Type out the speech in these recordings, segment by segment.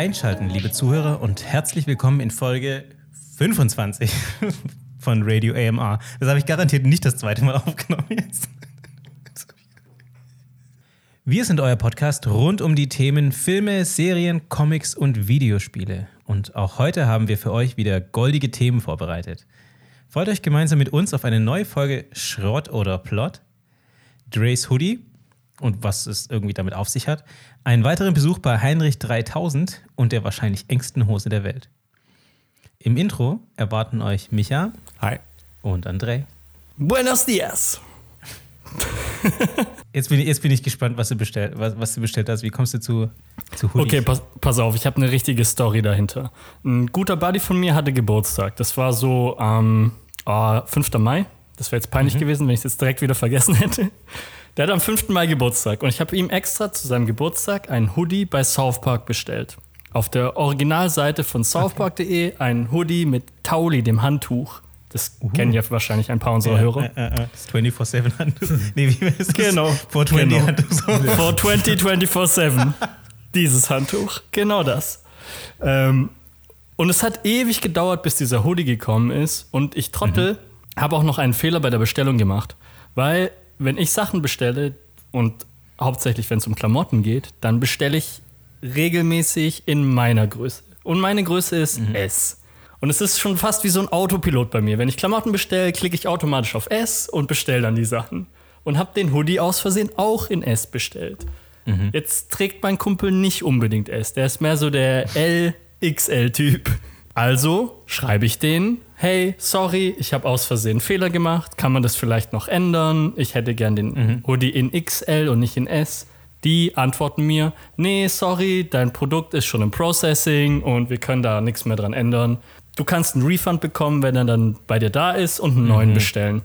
Einschalten, liebe Zuhörer, und herzlich willkommen in Folge 25 von Radio AMR. Das habe ich garantiert nicht das zweite Mal aufgenommen jetzt. Wir sind euer Podcast rund um die Themen Filme, Serien, Comics und Videospiele. Und auch heute haben wir für euch wieder goldige Themen vorbereitet. Freut euch gemeinsam mit uns auf eine neue Folge Schrott oder Plot, Dre's Hoodie und was es irgendwie damit auf sich hat, einen weiteren Besuch bei Heinrich 3000 und der wahrscheinlich engsten Hose der Welt. Im Intro erwarten euch Micha Hi. und André. Buenos dias. Jetzt bin ich, jetzt bin ich gespannt, was du bestellt, was, was du bestellt hast. Wie kommst du zu, zu Hoodies? Okay, pass, pass auf, ich habe eine richtige Story dahinter. Ein guter Buddy von mir hatte Geburtstag. Das war so am äh, 5. Mai. Das wäre jetzt peinlich gewesen, wenn ich es jetzt direkt wieder vergessen hätte. Der hat am 5. Mai Geburtstag und ich habe ihm extra zu seinem Geburtstag ein Hoodie bei South Park bestellt. Auf der Originalseite von southpark.de ein Hoodie mit Tauli, dem Handtuch. Das kennen ja wahrscheinlich ein paar unserer Hörer. Äh, äh, äh, das 24-7-Handtuch. nee, wie heißt das? Genau. 420-Handtuch. Genau. For 20, 24-7. Dieses Handtuch. Genau das. Ähm, und es hat ewig gedauert, bis dieser Hoodie gekommen ist. Und ich Trottel habe auch noch einen Fehler bei der Bestellung gemacht. Weil, wenn ich Sachen bestelle und hauptsächlich, wenn es um Klamotten geht, dann bestelle ich regelmäßig in meiner Größe. Und meine Größe ist S. Und es ist schon fast wie so ein Autopilot bei mir. Wenn ich Klamotten bestelle, klicke ich automatisch auf S und bestelle dann die Sachen. Und habe den Hoodie aus Versehen auch in S bestellt. Jetzt trägt mein Kumpel nicht unbedingt S. Der ist mehr so der LXL-Typ. Also schreibe ich den, hey, sorry, ich habe aus Versehen Fehler gemacht. Kann man das vielleicht noch ändern? Ich hätte gern den Hoodie in XL und nicht in S. Die antworten mir, nee, sorry, dein Produkt ist schon im Processing und wir können da nichts mehr dran ändern. Du kannst einen Refund bekommen, wenn er dann bei dir da ist und einen neuen bestellen.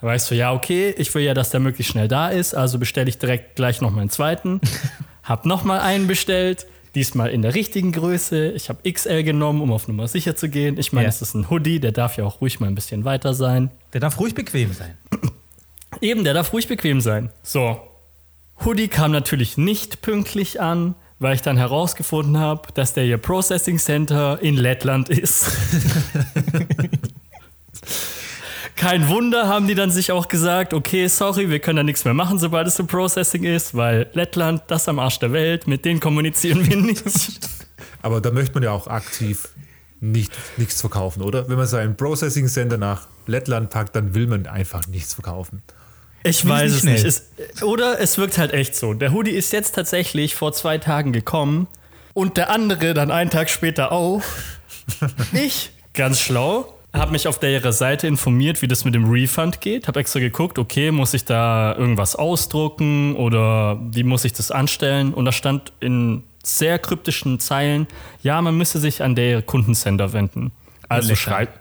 Da weißt du, ja, okay, ich will ja, dass der möglichst schnell da ist, also bestelle ich direkt gleich noch meinen zweiten. hab noch mal einen bestellt, diesmal in der richtigen Größe. Ich habe XL genommen, um auf Nummer sicher zu gehen. Ich meine, Ja. es ist ein Hoodie, der darf ja auch ruhig mal ein bisschen weiter sein. Der darf ruhig bequem sein. Eben, der darf ruhig bequem sein. So. Hoodie kam natürlich nicht pünktlich an, weil ich dann herausgefunden habe, dass der hier Processing Center in Lettland ist. Kein Wunder, haben die dann sich auch gesagt, okay, sorry, wir können da nichts mehr machen, sobald es im Processing ist, weil Lettland, das am Arsch der Welt, mit denen kommunizieren wir nicht. Aber da möchte man ja auch aktiv nicht, nichts verkaufen, oder? Wenn man sein Processing Center nach Lettland packt, dann will man einfach nichts verkaufen. Ich weiß nicht es nicht. Es, oder es wirkt halt echt so. Der Hoodie ist jetzt tatsächlich vor zwei Tagen gekommen und der andere dann einen Tag später auch. Ich, ganz schlau, habe mich auf der ihrer Seite informiert, wie das mit dem Refund geht. Habe extra geguckt, okay, muss ich da irgendwas ausdrucken oder wie muss ich das anstellen? Und da stand in sehr kryptischen Zeilen, ja, man müsse sich an der Kundencenter wenden. Also schreibt.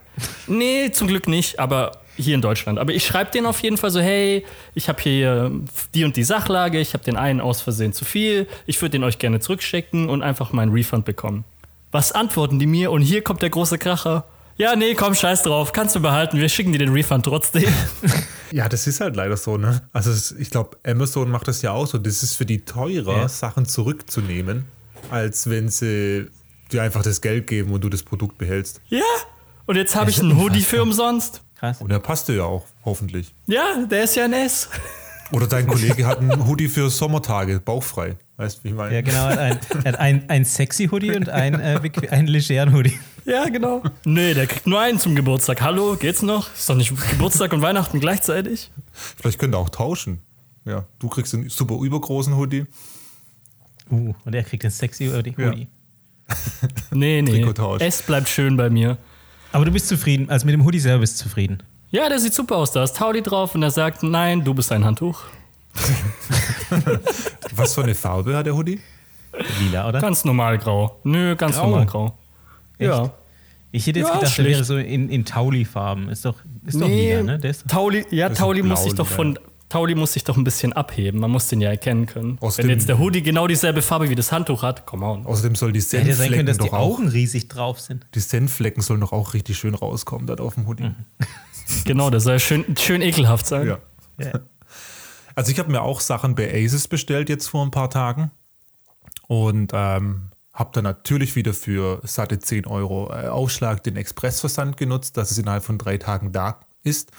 Nee, zum Glück nicht, aber hier in Deutschland. Aber ich schreibe denen auf jeden Fall so, hey, ich habe hier die und die Sachlage, ich habe den einen aus Versehen zu viel, ich würde den euch gerne zurückschicken und einfach meinen Refund bekommen. Was antworten die mir? Und hier kommt der große Kracher. Ja, nee, komm, scheiß drauf, kannst du behalten, wir schicken dir den Refund trotzdem. Ja, das ist halt leider so, ne? Also es- ich glaube, Amazon macht das ja auch so. Das ist für die teurer, Ja. Sachen zurückzunehmen, als wenn sie dir einfach das Geld geben und du das Produkt behältst. ja, und jetzt habe ich einen Hoodie für umsonst. Krass. Und der passt dir ja auch, hoffentlich. Ja, der ist ja ein S. Oder dein Kollege hat einen Hoodie für Sommertage, bauchfrei. Weißt du, wie ich meine? Ja, genau. Er hat ein, er hat ein, ein sexy Hoodie und ein, äh, einen legeren Hoodie. Ja, genau. Nee, der kriegt nur einen zum Geburtstag. Hallo, geht's noch? Ist doch nicht Geburtstag und Weihnachten gleichzeitig? Vielleicht könnt ihr auch tauschen. Ja, du kriegst einen super übergroßen Hoodie. Uh, und er kriegt den sexy Hoodie. Ja. Nee, nee. Es bleibt schön bei mir. Aber du bist zufrieden. Also mit dem Hoodie selber bist du zufrieden. Ja, der sieht super aus. Da ist Tauli drauf und er sagt, nein, du bist ein Handtuch. Was für eine Farbe hat der Hoodie? Lila, oder? Ganz normal grau. Nö, ganz Grau? normal grau. Ja. Ich hätte jetzt Ja, gedacht, der schlicht. wäre so in, in Tauli-Farben. Ist doch, ist doch lila, ne? Der ist Tauli, ja, ist Tauli muss sich doch von. Tauli muss sich doch ein bisschen abheben. Man muss den ja erkennen können. Aus Wenn dem- jetzt der Hoodie genau dieselbe Farbe wie das Handtuch hat, come on. Außerdem soll die Hätte ja sein können, Senfflecken dass die doch auch, Augen riesig drauf sind. die Senfflecken sollen doch auch richtig schön rauskommen da auf dem Hoodie. Mhm. Genau, der soll schön, schön ekelhaft sein. Ja. Ja. Also ich habe mir auch Sachen bei Aces bestellt jetzt vor ein paar Tagen. Und ähm, habe dann natürlich wieder für satte 10 Euro äh, Aufschlag den Expressversand genutzt, dass es innerhalb von drei Tagen da ist.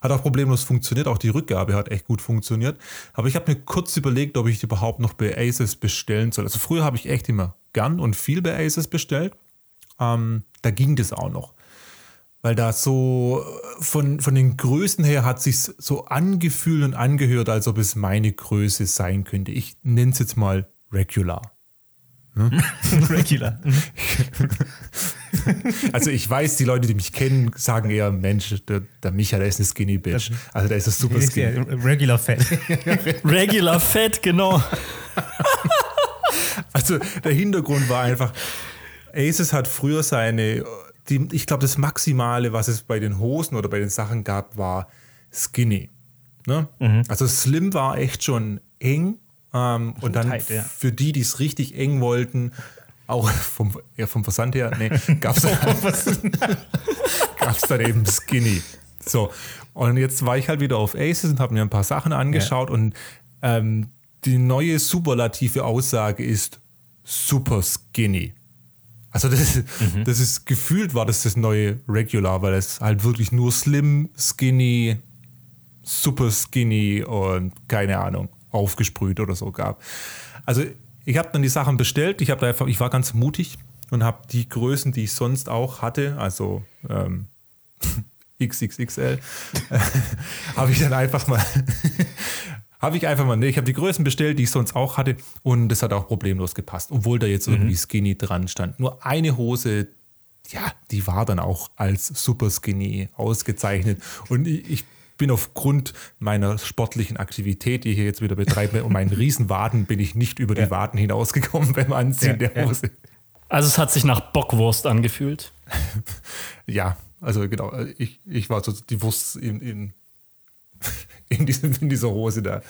Hat auch problemlos funktioniert, auch die Rückgabe hat echt gut funktioniert. Aber ich habe mir kurz überlegt, ob ich überhaupt noch bei Aces bestellen soll. Also früher habe ich echt immer gern und viel bei Aces bestellt. Ähm, da ging das auch noch. Weil da so von, von den Größen her hat sich so angefühlt und angehört, als ob es meine Größe sein könnte. Ich nenne es jetzt mal Regular. Regular. Also ich weiß, die Leute, die mich kennen, sagen eher, Mensch, der, der Micha, der ist eine Skinny Bitch. Also der ist ein super skinny. Regular Fat. Regular Fett, genau. Also der Hintergrund war einfach, Aces hat früher seine, die, ich glaube, das Maximale, was es bei den Hosen oder bei den Sachen gab, war skinny. Ne? Also Slim war echt schon eng. Ähm, und dann tight, ja. für die, die es richtig eng wollten, auch vom, ja, vom Versand her, nee, gab es gab's dann eben Skinny. So, und jetzt war ich halt wieder auf Aces und habe mir ein paar Sachen angeschaut und ähm, die neue superlative Aussage ist super skinny. Also das, ist- das ist gefühlt war das das neue Regular, weil es halt wirklich nur slim, skinny, super skinny und keine Ahnung, aufgesprüht oder so gab. Also ich habe dann die Sachen bestellt, ich, hab da einfach, ich war ganz mutig und habe die Größen, die ich sonst auch hatte, also ähm, XXXL, habe ich dann einfach mal, habe ich einfach mal, nee, ich habe die Größen bestellt, die ich sonst auch hatte und das hat auch problemlos gepasst, obwohl da jetzt irgendwie Skinny dran stand. Nur eine Hose, ja, die war dann auch als super skinny ausgezeichnet. Und ich, ich bin aufgrund meiner sportlichen Aktivität, die ich hier jetzt wieder betreibe, und meinen Riesenwaden, bin ich nicht über die Waden hinausgekommen beim Anziehen Ja, der ja. Hose. Also es hat sich nach Bockwurst angefühlt. Ja, also genau, ich, ich war so die Wurst in, in, in, diesem, in dieser Hose da.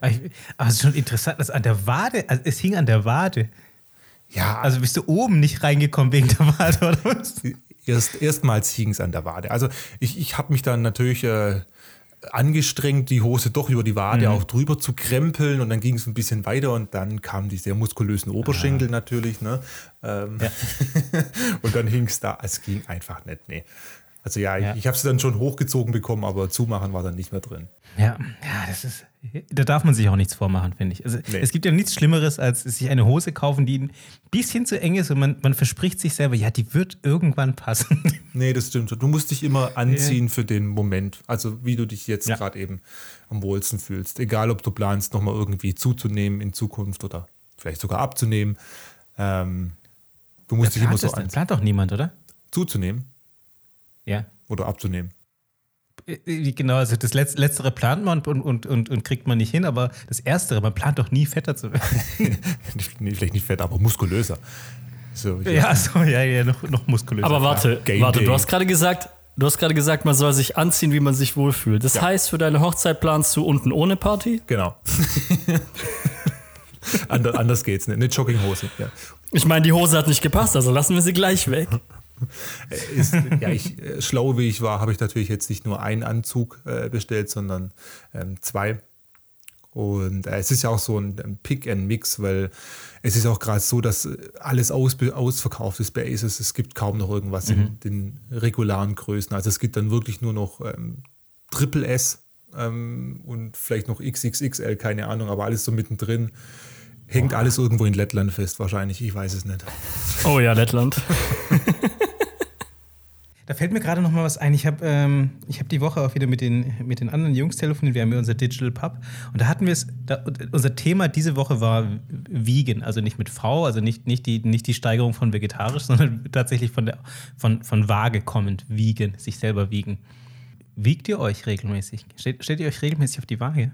Aber es ist schon interessant, dass an der Wade, also es hing an der Wade. Ja, Also bist du oben nicht reingekommen wegen der Wade, oder was? Erst, erstmals hing es an der Wade. Also ich, ich habe mich dann natürlich äh, angestrengt, die Hose doch über die Wade auch drüber zu krempeln und dann ging es ein bisschen weiter und dann kamen die sehr muskulösen Oberschenkel natürlich. Ne? Ähm, und dann hing es da, es ging einfach nicht. Nee. Also ja, Ja. ich, ich habe sie dann schon hochgezogen bekommen, aber zumachen war dann nicht mehr drin. Ja, ja, das ist. Da darf man sich auch nichts vormachen, finde ich. Also, Nee. Es gibt ja nichts Schlimmeres, als sich eine Hose kaufen, die ein bisschen zu eng ist und man, man verspricht sich selber, ja, die wird irgendwann passen. Nee, das stimmt. Du musst dich immer anziehen für den Moment. Also wie du dich jetzt Ja. gerade eben am wohlsten fühlst. Egal, ob du planst, nochmal irgendwie zuzunehmen in Zukunft oder vielleicht sogar abzunehmen. Ähm, du musst dich immer so das, anziehen. plant doch niemand, oder? Zuzunehmen Ja. oder abzunehmen. Äh, Genau, also das Letz Letztere plant man und, und, und, und kriegt man nicht hin, aber das Erstere, man plant doch nie fetter zu werden. Nee, vielleicht nicht fett, aber muskulöser. So, ja, so, ja, ja, noch, noch muskulöser. Aber warte, Game warte, Day. du hast gerade gesagt, du hast gerade gesagt, man soll sich anziehen, wie man sich wohlfühlt. Das Ja. heißt, für deine Hochzeit planst du unten ohne Party? Genau. Ander, anders geht's nicht. Eine Jogginghose. Ja. Ich meine, die Hose hat nicht gepasst, also lassen wir sie gleich weg. ist, ja, ich, äh, schlau wie ich war, habe ich natürlich jetzt nicht nur einen Anzug äh, bestellt, sondern ähm, zwei. Und äh, es ist ja auch so ein, ein Pick and Mix, weil es ist auch gerade so, dass äh, alles aus, ausverkauft ist bei Aces. Es gibt kaum noch irgendwas in den regularen Größen. Also es gibt dann wirklich nur noch ähm, Triple S ähm, und vielleicht noch XXXL, keine Ahnung, aber alles so mittendrin. Hängt alles irgendwo in Lettland fest, wahrscheinlich. Ich weiß es nicht. Oh ja, Lettland. Da fällt mir gerade noch mal was ein. Ich habe ähm, ich hab die Woche auch wieder mit den, mit den anderen Jungs telefoniert. Wir haben ja unser Digital Pub. Und da hatten wir es, unser Thema diese Woche war Vegan. Also nicht mit V, also nicht, nicht, die, nicht die Steigerung von vegetarisch, sondern tatsächlich von, der, von, von Waage kommend. Vegan, sich selber wiegen. Wiegt ihr euch regelmäßig? Stellt, stellt ihr euch regelmäßig auf die Waage?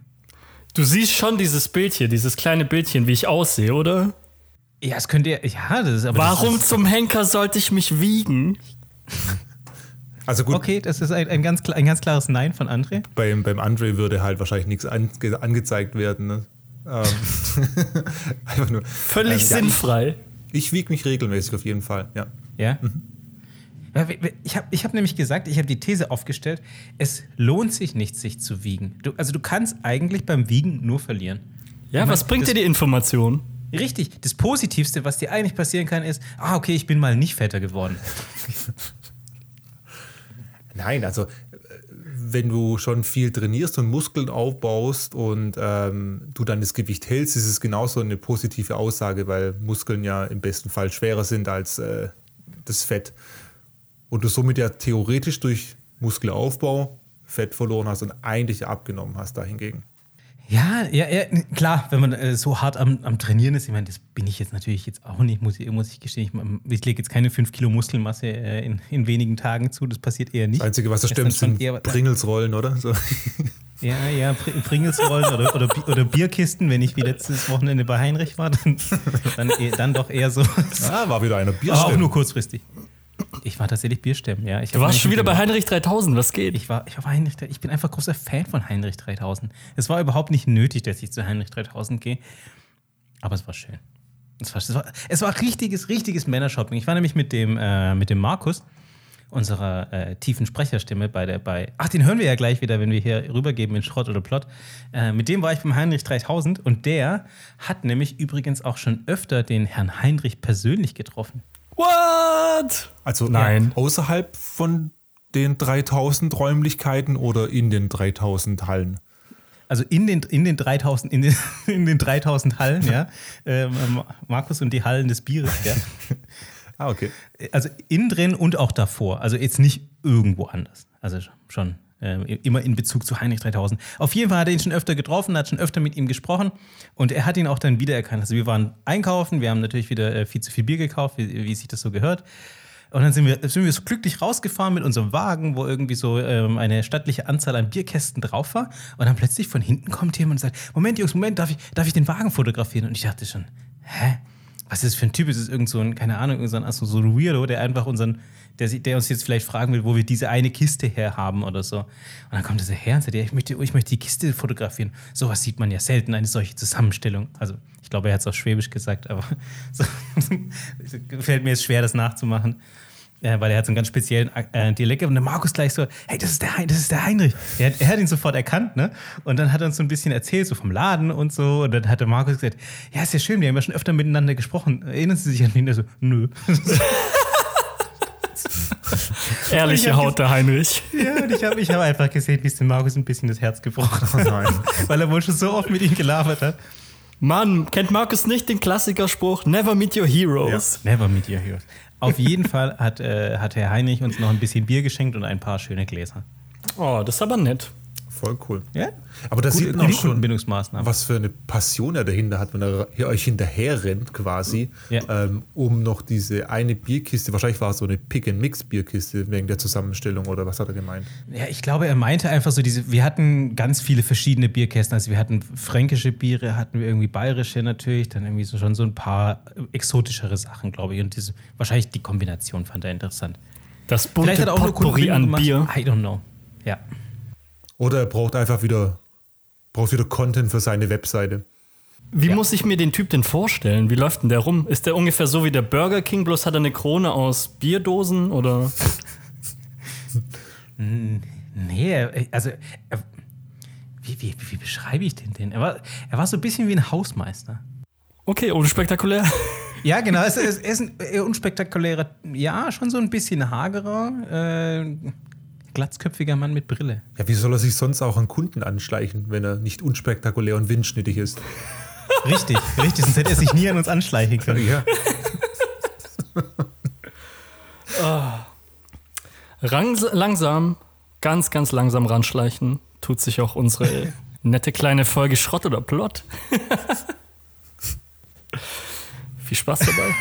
Du siehst schon dieses Bild hier, dieses kleine Bildchen, wie ich aussehe, oder? Ja, es könnt ihr. Ja, das ist aber. Warum Das ist, zum Henker sollte ich mich wiegen? Also gut, okay, das ist ein, ein, ganz, ein ganz klares Nein von André. beim, beim Andre würde halt wahrscheinlich nichts ange angezeigt werden. Ne? Ähm, einfach nur. Völlig Ähm, ja, sinnfrei. Ich, ich wiege mich regelmäßig auf jeden Fall, ja. Ja. Ja, we- Ich habe ich hab nämlich gesagt, ich habe die These aufgestellt, es lohnt sich nicht, sich zu wiegen. Du, also du kannst eigentlich beim Wiegen nur verlieren. Ja, Ich was mein, bringt das- dir die Information? Richtig, das Positivste, was dir eigentlich passieren kann, ist, ah, okay, ich bin mal nicht fetter geworden. Nein, also äh, wenn du schon viel trainierst und Muskeln aufbaust und ähm, du dann das Gewicht hältst, ist es genauso eine positive Aussage, weil Muskeln ja im besten Fall schwerer sind als äh, das Fett. Und du somit ja theoretisch durch Muskelaufbau Fett verloren hast und eigentlich abgenommen hast dahingegen. Ja, ja, ja, klar, wenn man äh, so hart am, am Trainieren ist, ich meine, das bin ich jetzt natürlich jetzt auch nicht, muss ich, muss ich gestehen. Ich, ich lege jetzt keine 5 Kilo Muskelmasse äh, in, in wenigen Tagen zu, das passiert eher nicht. Das Einzige, was da stimmt, sind Pringelsrollen, oder? So. Ja, ja, Pringelsrollen oder, oder, oder, Bierkisten, wenn ich wie letztes Wochenende bei Heinrich war, dann, dann, dann doch eher so. Ah, war wieder einer Bierstimme. Aber auch nur kurzfristig. Ich war tatsächlich Bierstemmen, ja. Ich du warst schon wieder bei Heinrich 3000, was geht? Ich war, ich war Heinrich, ich bin einfach großer Fan von Heinrich 3000. Es war überhaupt nicht nötig, dass ich zu Heinrich 3000 gehe, aber es war schön. Es war, es war, es war richtiges, richtiges Männershopping. Ich war nämlich mit dem, äh, mit dem Markus, unserer äh, tiefen Sprecherstimme bei der, bei, ach, den hören wir ja gleich wieder, wenn wir hier rübergeben in Schrott oder Plot. Äh, mit dem war ich beim Heinrich 3000 und der hat nämlich übrigens auch schon öfter den Herrn Heinrich persönlich getroffen. What? Also Nein. außerhalb von den 3000 Räumlichkeiten oder in den 3000 Hallen? Also in den, in den 3000, in den, in den 3000 Hallen, ja. Ähm, Markus und die Hallen des Bieres, ja. ah, okay. Also innen drin und auch davor. Also jetzt nicht irgendwo anders. Also schon äh, immer in Bezug zu Heinrich 3000. Auf jeden Fall hat er ihn schon öfter getroffen, hat schon öfter mit ihm gesprochen und er hat ihn auch dann wiedererkannt. Also wir waren einkaufen, wir haben natürlich wieder äh, viel zu viel Bier gekauft, wie, wie sich das so gehört. Und dann sind wir, sind wir so glücklich rausgefahren mit unserem Wagen, wo irgendwie so ähm, eine stattliche Anzahl an Bierkästen drauf war. Und dann plötzlich von hinten kommt jemand und sagt: Moment, Jungs, Moment, darf ich, darf ich den Wagen fotografieren? Und ich dachte schon: Hä? Was ist das für ein Typ? Ist es irgend so ein, keine Ahnung, irgend so ein, also so ein Weirdo, der einfach unseren der, der, uns jetzt vielleicht fragen will, wo wir diese eine Kiste her haben oder so. Und dann kommt dieser Herr und sagt, ja, ich möchte, ich möchte die Kiste fotografieren. Sowas sieht man ja selten, eine solche Zusammenstellung. Also ich glaube, er hat es auf Schwäbisch gesagt, aber so, fällt mir jetzt schwer, das nachzumachen. Ja, weil er hat so einen ganz speziellen äh, Dialekt. Und der Markus gleich so, hey, das ist der, das ist der Heinrich. Er, er, hat ihn sofort erkannt, ne? Und dann hat er uns so ein bisschen erzählt, so vom Laden und so. Und dann hat der Markus gesagt, ja, ist ja schön, wir haben ja schon öfter miteinander gesprochen. Erinnern Sie sich an ihn? Er so, nö. Ehrliche Haut, der Heinrich. Ja, und ich habe ich hab einfach gesehen, wie es dem Markus ein bisschen das Herz gebrochen hat. Weil er wohl schon so oft mit ihm gelabert hat. Mann, kennt Markus nicht den Klassikerspruch Never meet your heroes? Ja, never meet your heroes. Auf jeden Fall hat, äh, hat Herr Heinrich uns noch ein bisschen Bier geschenkt und ein paar schöne Gläser. Oh, das ist aber nett. Voll cool. Ja? Aber da sieht man auch schon, Bindungsmaßnahmen. was für eine Passion er dahinter hat, wenn er hier euch hinterher rennt quasi, ja. ähm, um noch diese eine Bierkiste, wahrscheinlich war es so eine Pick-and-Mix-Bierkiste wegen der Zusammenstellung oder was hat er gemeint? Ja, ich glaube, er meinte einfach so diese, wir hatten ganz viele verschiedene Bierkästen, also wir hatten fränkische Biere, hatten wir irgendwie bayerische natürlich, dann irgendwie so schon so ein paar exotischere Sachen, glaube ich und diese, wahrscheinlich die Kombination fand er interessant. Das bunte Potpourri an Bier. I don't know. Ja. Oder er braucht einfach wieder, braucht wieder Content für seine Webseite. Wie ja. muss ich mir den Typ denn vorstellen? Wie läuft denn der rum? Ist der ungefähr so wie der Burger King, bloß hat er eine Krone aus Bierdosen oder? nee, also wie, wie, wie, beschreibe ich den denn? Er war, er war so ein bisschen wie ein Hausmeister. Okay, unspektakulär. Ja, genau. Er ist, ist ein unspektakulärer, ja, schon so ein bisschen hagerer. Äh, glatzköpfiger Mann mit Brille. Ja, wie soll er sich sonst auch an Kunden anschleichen, wenn er nicht unspektakulär und windschnittig ist? Richtig, richtig, sonst hätte er sich nie an uns anschleichen können. Ja. oh. langsam, ganz, ganz langsam ranschleichen, tut sich auch unsere nette kleine Folge Schrott oder Plot. Viel Spaß dabei.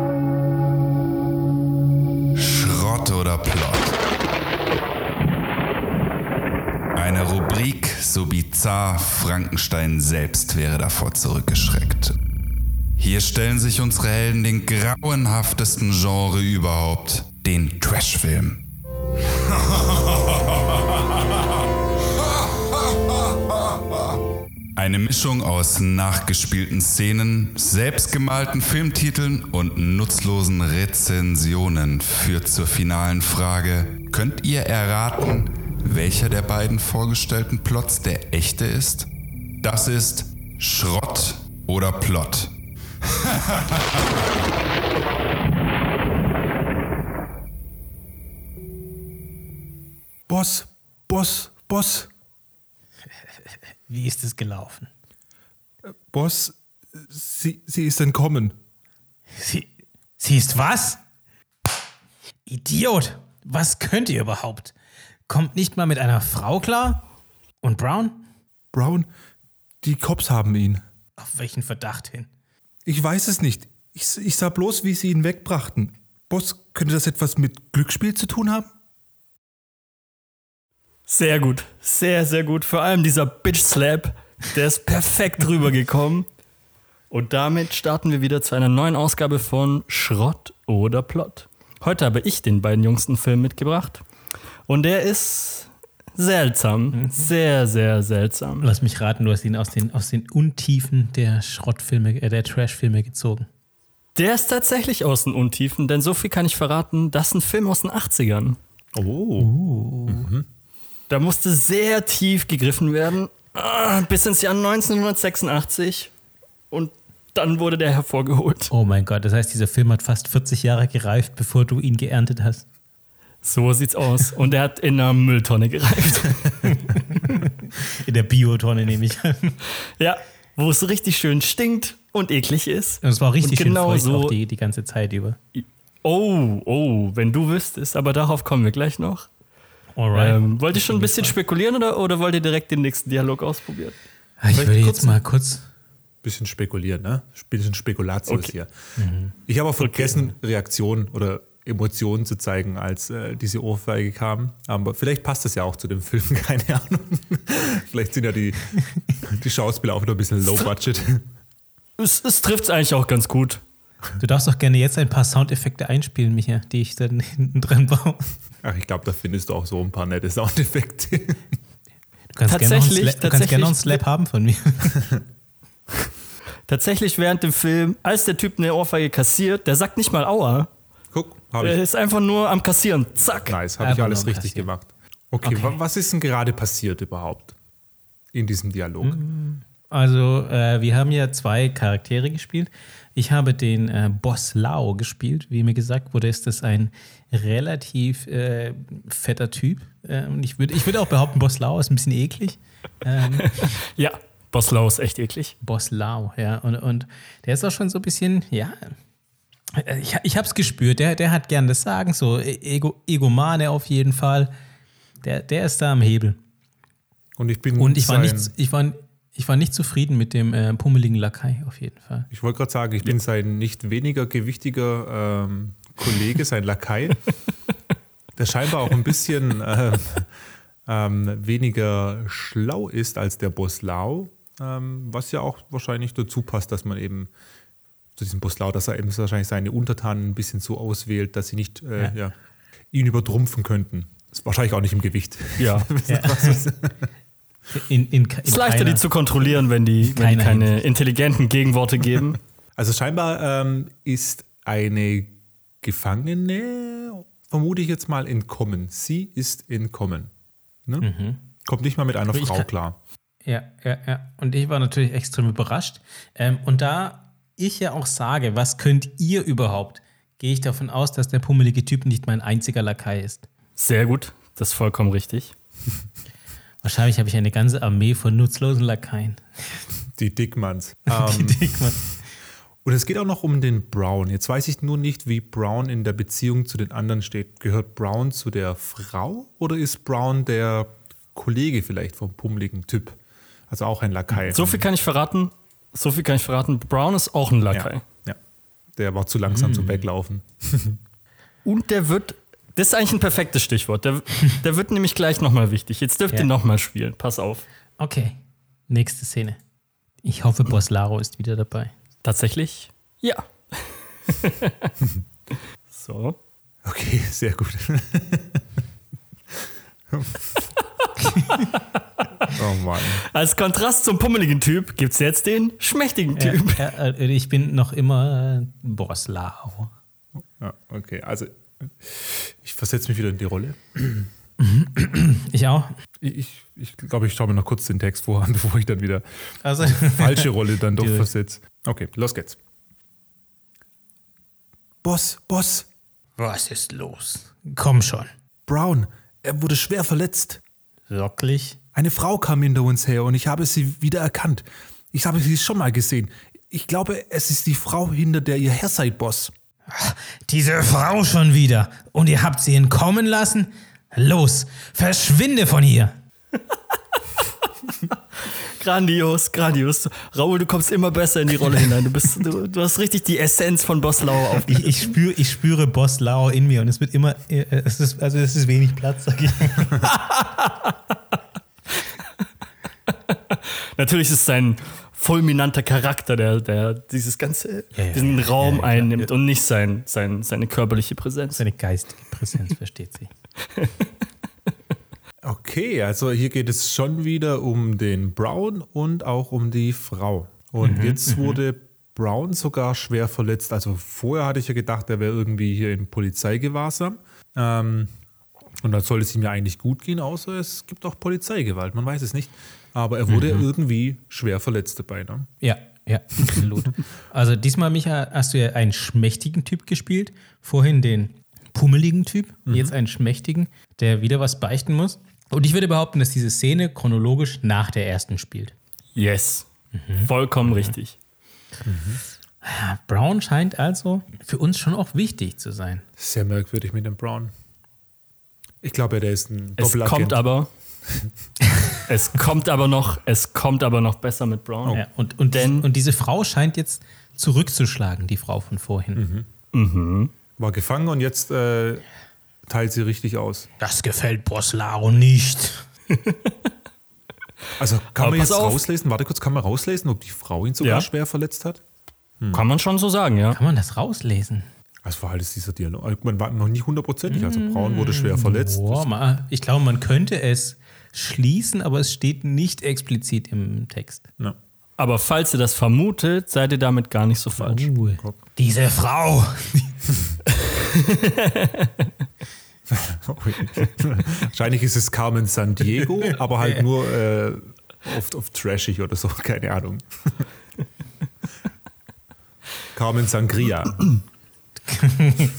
so bizarr, Frankenstein selbst wäre davor zurückgeschreckt. Hier stellen sich unsere Helden den grauenhaftesten Genre überhaupt, den Trashfilm. Eine Mischung aus nachgespielten Szenen, selbstgemalten Filmtiteln und nutzlosen Rezensionen führt zur finalen Frage, könnt ihr erraten, welcher der beiden vorgestellten Plots der echte ist? Das ist Schrott oder Plot. Boss, Boss, Boss, Wie ist es gelaufen? Boss, sie, sie ist entkommen. Sie, sie ist was? Idiot! Was könnt ihr überhaupt? Kommt nicht mal mit einer Frau klar? Und Brown? Brown, die Cops haben ihn. Auf welchen Verdacht hin? Ich weiß es nicht. Ich, ich sah bloß, wie sie ihn wegbrachten. Boss, könnte das etwas mit Glücksspiel zu tun haben? Sehr gut. Sehr, sehr gut. Vor allem dieser Bitch Slap, der ist perfekt rübergekommen. Und damit starten wir wieder zu einer neuen Ausgabe von Schrott oder Plot. Heute habe ich den beiden jüngsten Film mitgebracht. Und der ist seltsam. Sehr, sehr seltsam. Lass mich raten, du hast ihn aus den, aus den Untiefen der Schrottfilme, äh, der Trashfilme gezogen. Der ist tatsächlich aus den Untiefen, denn so viel kann ich verraten, das ist ein Film aus den 80ern. Oh. Da musste sehr tief gegriffen werden, ah, bis ins Jahr 1986. Und dann wurde der hervorgeholt. Oh mein Gott, das heißt, dieser Film hat fast 40 Jahre gereift, bevor du ihn geerntet hast. So sieht's aus. Und er hat in einer Mülltonne gereift. In der Biotonne nehme ich an. ja, wo es richtig schön stinkt und eklig ist. Und es war richtig Und schön genau feucht so- auch die, die ganze Zeit über. Oh, oh, wenn du wüsstest, aber darauf kommen wir gleich noch. Alright. Ähm, wollt ihr schon ein bisschen spekulieren oder, oder wollt ihr direkt den nächsten Dialog ausprobieren? Ah, ich vielleicht würde jetzt mal kurz. Bisschen spekulieren, ne? Bisschen Spekulatius Okay. hier. Ich habe auch vergessen, Reaktionen oder Emotionen zu zeigen, als äh, diese Ohrfeige kam. Aber vielleicht passt das ja auch zu dem Film, keine Ahnung. vielleicht sind ja die, die Schauspieler auch wieder ein bisschen low budget. Es, es trifft eigentlich auch ganz gut. Du darfst auch gerne jetzt ein paar Soundeffekte einspielen, Micha, die ich dann hinten dran baue. Ach, ich glaube, da findest du auch so ein paar nette Soundeffekte. Du kannst gerne noch einen Tatsächlich, Slap, du kannst gerne noch einen. Slap haben von mir. Tatsächlich während dem Film, als der Typ eine Ohrfeige kassiert, der sagt nicht mal Aua. Guck, habe Er ich. ist einfach nur am Kassieren. Zack. Nice, habe ich alles richtig passiert. gemacht. Okay, Okay. wa- was ist denn gerade passiert überhaupt in diesem Dialog? Also, äh, wir haben ja zwei Charaktere gespielt. Ich habe den äh, Boss Lao gespielt. Wie mir gesagt wurde, ist das ein relativ äh, fetter Typ. Äh, und ich würde ich würd auch behaupten, Boss Lao ist ein bisschen eklig. Ähm, Ja, Boss Lau ist echt eklig. Boss Lao, ja. Und, und der ist auch schon so ein bisschen, ja. Äh, Ich, ich habe es gespürt, der, der hat gern das Sagen, so Ego, Egomane auf jeden Fall. Der, der ist da am Hebel. Und ich bin Und ich war, nicht, ich war, ich war nicht zufrieden mit dem äh, pummeligen Lakai, auf jeden Fall. Ich wollte gerade sagen, ich bin sein nicht weniger gewichtiger ähm, Kollege, sein Lakai, der scheinbar auch ein bisschen ähm, ähm, weniger schlau ist als der Boss Lau, ähm, was ja auch wahrscheinlich dazu passt, dass man eben zu diesem Boss Lau, dass er eben wahrscheinlich seine Untertanen ein bisschen so auswählt, dass sie nicht äh, Ja. ja. ihn übertrumpfen könnten. Ist wahrscheinlich auch nicht im Gewicht. Ja. In, in, in Es ist leichter, keiner- die zu kontrollieren, wenn die, wenn die keine Hinsicht. intelligenten Gegenworte geben. Also scheinbar ähm, ist eine Gefangene, vermute ich jetzt mal, entkommen. Sie ist entkommen. Ne? Kommt nicht mal mit einer Ich Frau kann- klar. Ja, ja, ja. Und ich war natürlich extrem überrascht. Ähm, und da ich ja auch sage, was könnt ihr überhaupt, gehe ich davon aus, dass der pummelige Typ nicht mein einziger Lakai ist. Sehr gut, das ist vollkommen richtig. Wahrscheinlich habe ich eine ganze Armee von nutzlosen Lakaien. Die Dickmanns. Die Ähm, Dickmann. und es geht auch noch um den Brown. Jetzt weiß ich nur nicht, wie Brown in der Beziehung zu den anderen steht. Gehört Brown zu der Frau oder ist Brown der Kollege vielleicht vom pummeligen Typ? Also auch ein Lakai. So viel kann ich verraten. So viel kann ich verraten. Brown ist auch ein Lakai. ja, ja. Der war zu langsam zum Weglaufen. Und der wird, das ist eigentlich ein perfektes Stichwort. Der, der wird nämlich gleich nochmal wichtig. Jetzt dürft Ja. ihr nochmal spielen. Pass auf. Okay, nächste Szene. Ich hoffe, Boss Laro ist wieder dabei. Tatsächlich? Ja. so. Okay, sehr gut. oh Mann. Als Kontrast zum pummeligen Typ gibt es jetzt den schmächtigen Typ. ja, äh, ich bin noch immer äh, Boss Laro. Ja, okay, also ich versetze mich wieder in die Rolle. Ich auch. Ich, ich, ich glaube, ich schaue mir noch kurz den Text vor, bevor ich dann wieder Also, falsche Rolle dann doch versetze. Okay, los geht's. Boss, Boss, was ist los? Komm schon. Brown, er wurde schwer verletzt. Wirklich? Eine Frau kam hinter uns her und ich habe sie wieder erkannt. Ich habe sie schon mal gesehen. Ich glaube, es ist die Frau, hinter der ihr her seid, Boss. Diese Frau schon wieder. Und ihr habt sie entkommen lassen? Los, verschwinde von hier. Grandios, grandios. Raoul, du kommst immer besser in die Rolle hinein. Du, bist, du, du hast richtig die Essenz von Boss Lauer auf. Ich, ich, spür, ich spüre Boss Lau in mir und es wird immer, äh, es ist, also es ist wenig Platz, sag ich. Natürlich ist es sein fulminanter Charakter, der, der dieses ganze, Ja, ja, diesen ja, Raum einnimmt und nicht sein, sein, seine körperliche Präsenz. Seine geistige Präsenz versteht sie. Okay, also hier geht es schon wieder um den Brown und auch um die Frau. Und jetzt wurde Brown sogar schwer verletzt. Also vorher hatte ich ja gedacht, er wäre irgendwie hier in Polizeigewahrsam. Ähm, und dann soll es ihm ja eigentlich gut gehen, außer es gibt auch Polizeigewalt. Man weiß es nicht. Aber er wurde irgendwie schwer verletzt dabei. Ne? Ja, ja, absolut. Also diesmal, Micha, hast du ja einen schmächtigen Typ gespielt. Vorhin den pummeligen Typ, jetzt einen schmächtigen, der wieder was beichten muss. Und ich würde behaupten, dass diese Szene chronologisch nach der ersten spielt. Yes. Mhm. Vollkommen richtig. Brown scheint also für uns schon auch wichtig zu sein. Sehr merkwürdig mit dem Brown. Ich glaube, der ist ein Es kommt aber. es kommt aber noch, es kommt aber noch besser mit Brown. Ja, und, und, Denn- und diese Frau scheint jetzt zurückzuschlagen, die Frau von vorhin. War gefangen und jetzt äh, teilt sie richtig aus. Das gefällt Boss Laro nicht. Also kann Aber man jetzt auf. rauslesen, warte kurz, kann man rauslesen, ob die Frau ihn sogar Ja. schwer verletzt hat? Kann man schon so sagen, ja. Kann man das rauslesen? Das war halt dieser Dialog. Man war noch nie hundertprozentig. Also Braun wurde schwer verletzt. Boah, ich glaube, man könnte es schließen, aber es steht nicht explizit im Text. Ja. Aber falls ihr das vermutet, seid ihr damit gar nicht so falsch. Uh, diese Frau. Wahrscheinlich ist es Carmen San Diego, aber halt nur äh, oft auf trashig oder so, keine Ahnung. Carmen Sangria.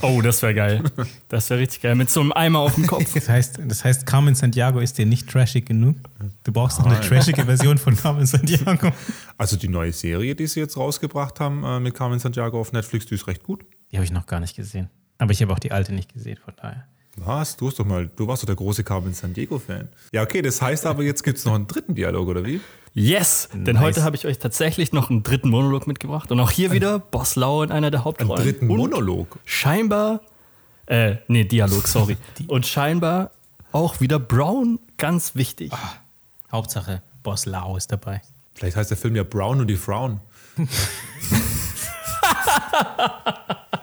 Oh, das wäre geil. Das wäre richtig geil. Mit so einem Eimer auf dem Kopf. Das heißt, das heißt, Carmen Sandiego ist dir nicht trashig genug. Du brauchst noch eine trashige Version von Carmen Sandiego. Also die neue Serie, die sie jetzt rausgebracht haben äh, mit Carmen Sandiego auf Netflix, die ist recht gut. Die habe ich noch gar nicht gesehen. Aber ich habe auch die alte nicht gesehen, von daher. Was? Du hast doch mal, du warst doch der große Carmen Sandiego-Fan. Ja, okay, das heißt aber, jetzt gibt es noch einen dritten Dialog, oder wie? Yes! Denn Nice. heute habe ich euch tatsächlich noch einen dritten Monolog mitgebracht. Und auch hier wieder Boss Lau in einer der Einen Hauptrollen. dritten Und Monolog. Scheinbar, äh, nee, Dialog, sorry. Und scheinbar auch wieder Brown ganz wichtig. Hauptsache, Boss Lao ist dabei. Vielleicht heißt der Film ja Brown und die Frauen.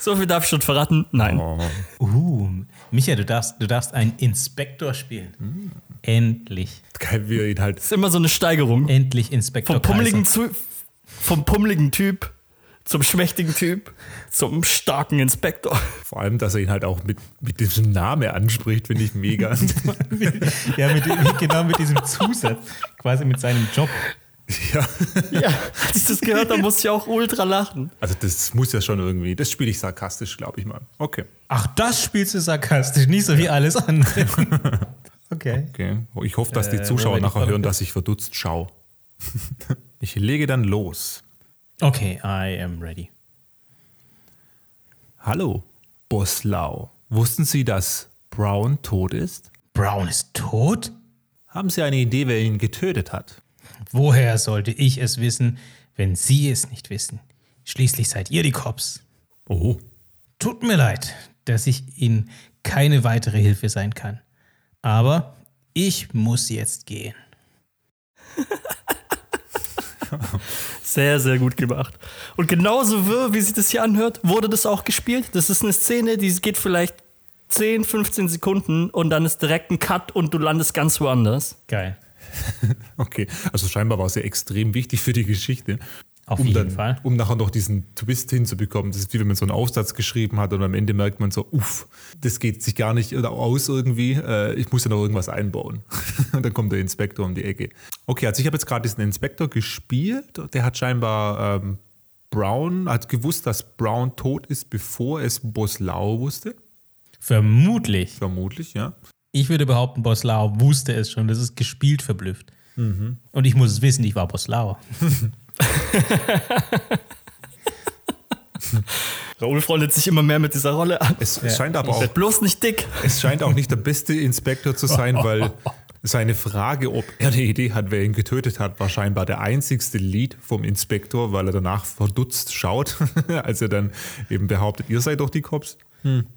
So viel darf ich schon verraten. Nein. Oh. Uh, Micha, du darfst, du darfst einen Inspektor spielen. Endlich. Geil, wie er ihn halt Ist immer so eine Steigerung. Endlich Inspektor Vom pummeligen, zu, vom pummeligen Typ zum schmächtigen Typ zum starken Inspektor. Vor allem, dass er ihn halt auch mit, mit diesem Namen anspricht, finde ich mega. Ja, mit, genau mit diesem Zusatz. Quasi mit seinem Job. ja. Ja, als ich das gehört habe, musste ich auch ultra lachen. Also das muss ja schon irgendwie, das spiele ich sarkastisch, glaube ich mal. Okay. Ach, das spielst du sarkastisch, nicht so wie alles andere. Okay. okay. Ich hoffe, dass die Äh, Zuschauer Moment, nachher hören, dass ich verdutzt schaue. ich lege dann los. Okay, I am ready. Hallo, Boss Lau. Wussten Sie, dass Brown tot ist? Brown ist tot? Haben Sie eine Idee, wer ihn getötet hat? Woher sollte ich es wissen, wenn Sie es nicht wissen? Schließlich seid ihr die Cops. Oh. Tut mir leid, dass ich Ihnen keine weitere Hilfe sein kann. Aber ich muss jetzt gehen. Sehr, sehr gut gemacht. Und genauso wirr, wie sich das hier anhört, wurde das auch gespielt. Das ist eine Szene, die geht vielleicht 10, 15 Sekunden und dann ist direkt ein Cut und du landest ganz woanders. Geil. Okay, also scheinbar war es ja extrem wichtig für die Geschichte. Auf um jeden dann, Fall. um nachher noch diesen Twist hinzubekommen. Das ist wie wenn man so einen Aufsatz geschrieben hat und am Ende merkt man so, uff, das geht sich gar nicht aus irgendwie. Äh, ich muss ja noch irgendwas einbauen. und dann kommt der Inspektor um die Ecke. Okay, also ich habe jetzt gerade diesen Inspektor gespielt. Der hat scheinbar ähm, Brown, hat gewusst, dass Brown tot ist, bevor es Boss Lau wusste. Vermutlich. Vermutlich, ja. Ich würde behaupten, Boss Lau wusste es schon. Das ist gespielt verblüfft. Und ich muss es wissen, ich war Boss Lau. Raoul freundet sich immer mehr mit dieser Rolle an. Es scheint aber auch bloß nicht dick. Es scheint auch nicht der beste Inspektor zu sein, weil seine Frage, ob er eine Idee hat, wer ihn getötet hat, war scheinbar der einzigste Lied vom Inspektor, weil er danach verdutzt schaut, als er dann eben behauptet, ihr seid doch die Cops.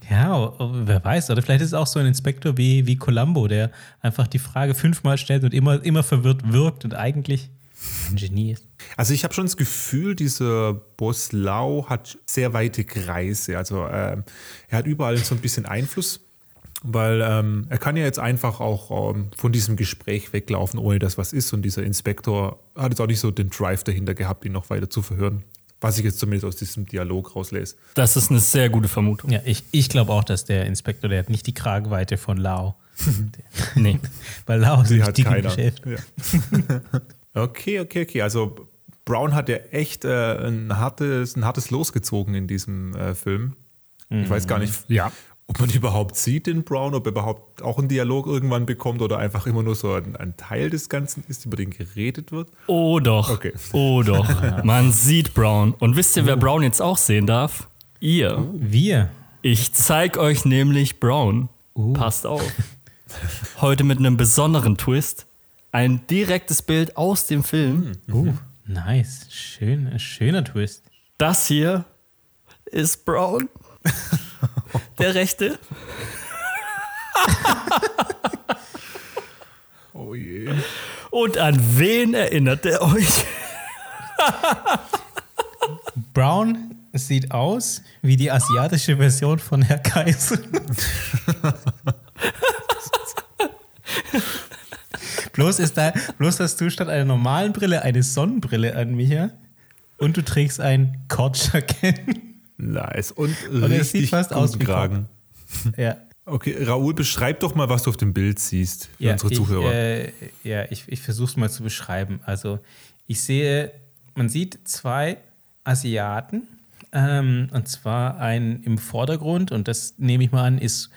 Ja, wer weiß. Oder vielleicht ist es auch so ein Inspektor wie, wie Columbo, der einfach die Frage fünfmal stellt und immer, immer verwirrt wirkt und eigentlich ein Genie ist. Also ich habe schon das Gefühl, dieser Boss Lau hat sehr weite Kreise. Also ähm, er hat überall so ein bisschen Einfluss, weil ähm, er kann ja jetzt einfach auch ähm, von diesem Gespräch weglaufen, ohne dass was ist. Und dieser Inspektor hat jetzt auch nicht so den Drive dahinter gehabt, ihn noch weiter zu verhören. Was ich jetzt zumindest aus diesem Dialog rauslese. Das ist eine sehr gute Vermutung. Ja, ich, ich glaube auch, dass der Inspektor, der hat nicht die Kragenweite von Lau. Nee. Weil Lau ist im keiner. Geschäft. Ja. okay, okay, okay. Also Brown hat ja echt äh, ein, hartes, ein hartes Los gezogen in diesem äh, Film. Ich weiß gar nicht, Ja. Ob man überhaupt sieht den Brown, ob er überhaupt auch einen Dialog irgendwann bekommt oder einfach immer nur so ein, ein Teil des Ganzen ist, über den geredet wird. Oh doch. Okay. Oh doch. Man sieht Brown. Und wisst ihr, wer Brown jetzt auch sehen darf? Ihr. Wir. Ich zeig euch nämlich Brown. Passt auf. Heute mit einem besonderen Twist. Ein direktes Bild aus dem Film. Uh, nice. Schön, schöner Twist. Das hier ist Brown. Der rechte. Oh je. Und an wen erinnert er euch? Brown sieht aus wie die asiatische Version von Herr Kaiser. bloß, ist da, bloß hast du statt einer normalen Brille eine Sonnenbrille an, Micha. Und du trägst ein Kordjacket. Nice. Und er richtig sieht fast aus wie Kragen. ja. Okay, Raoul, beschreib doch mal, was du auf dem Bild siehst für Ja, unsere ich, Zuhörer. äh, ja, ich, ich versuche es mal zu beschreiben. Also, ich sehe, man sieht zwei Asiaten, ähm, und zwar einen im Vordergrund, und das nehme ich mal an, ist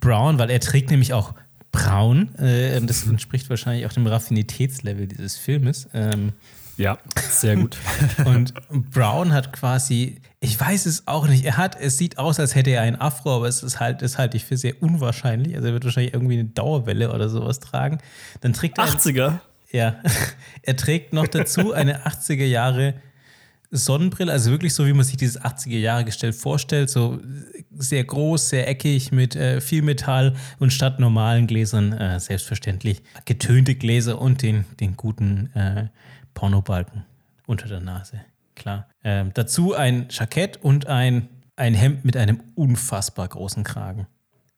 Brown, weil er trägt nämlich auch braun. Äh, und das entspricht wahrscheinlich auch dem Raffinitätslevel dieses Filmes. Ähm, Ja, sehr gut. und Brown hat quasi, ich weiß es auch nicht, er hat, es sieht aus, als hätte er einen Afro, aber es ist halt, das halte ich für sehr unwahrscheinlich. Also er wird wahrscheinlich irgendwie eine Dauerwelle oder sowas tragen. Dann trägt er, 80er. ja, er trägt noch dazu eine 80er Jahre Sonnenbrille, also wirklich so, wie man sich dieses 80er Jahre Gestell vorstellt, so sehr groß, sehr eckig mit äh, viel Metall und statt normalen Gläsern äh, selbstverständlich getönte Gläser und den, den guten äh, Pornobalken unter der Nase. Klar. Ähm, dazu ein Jackett und ein, ein Hemd mit einem unfassbar großen Kragen.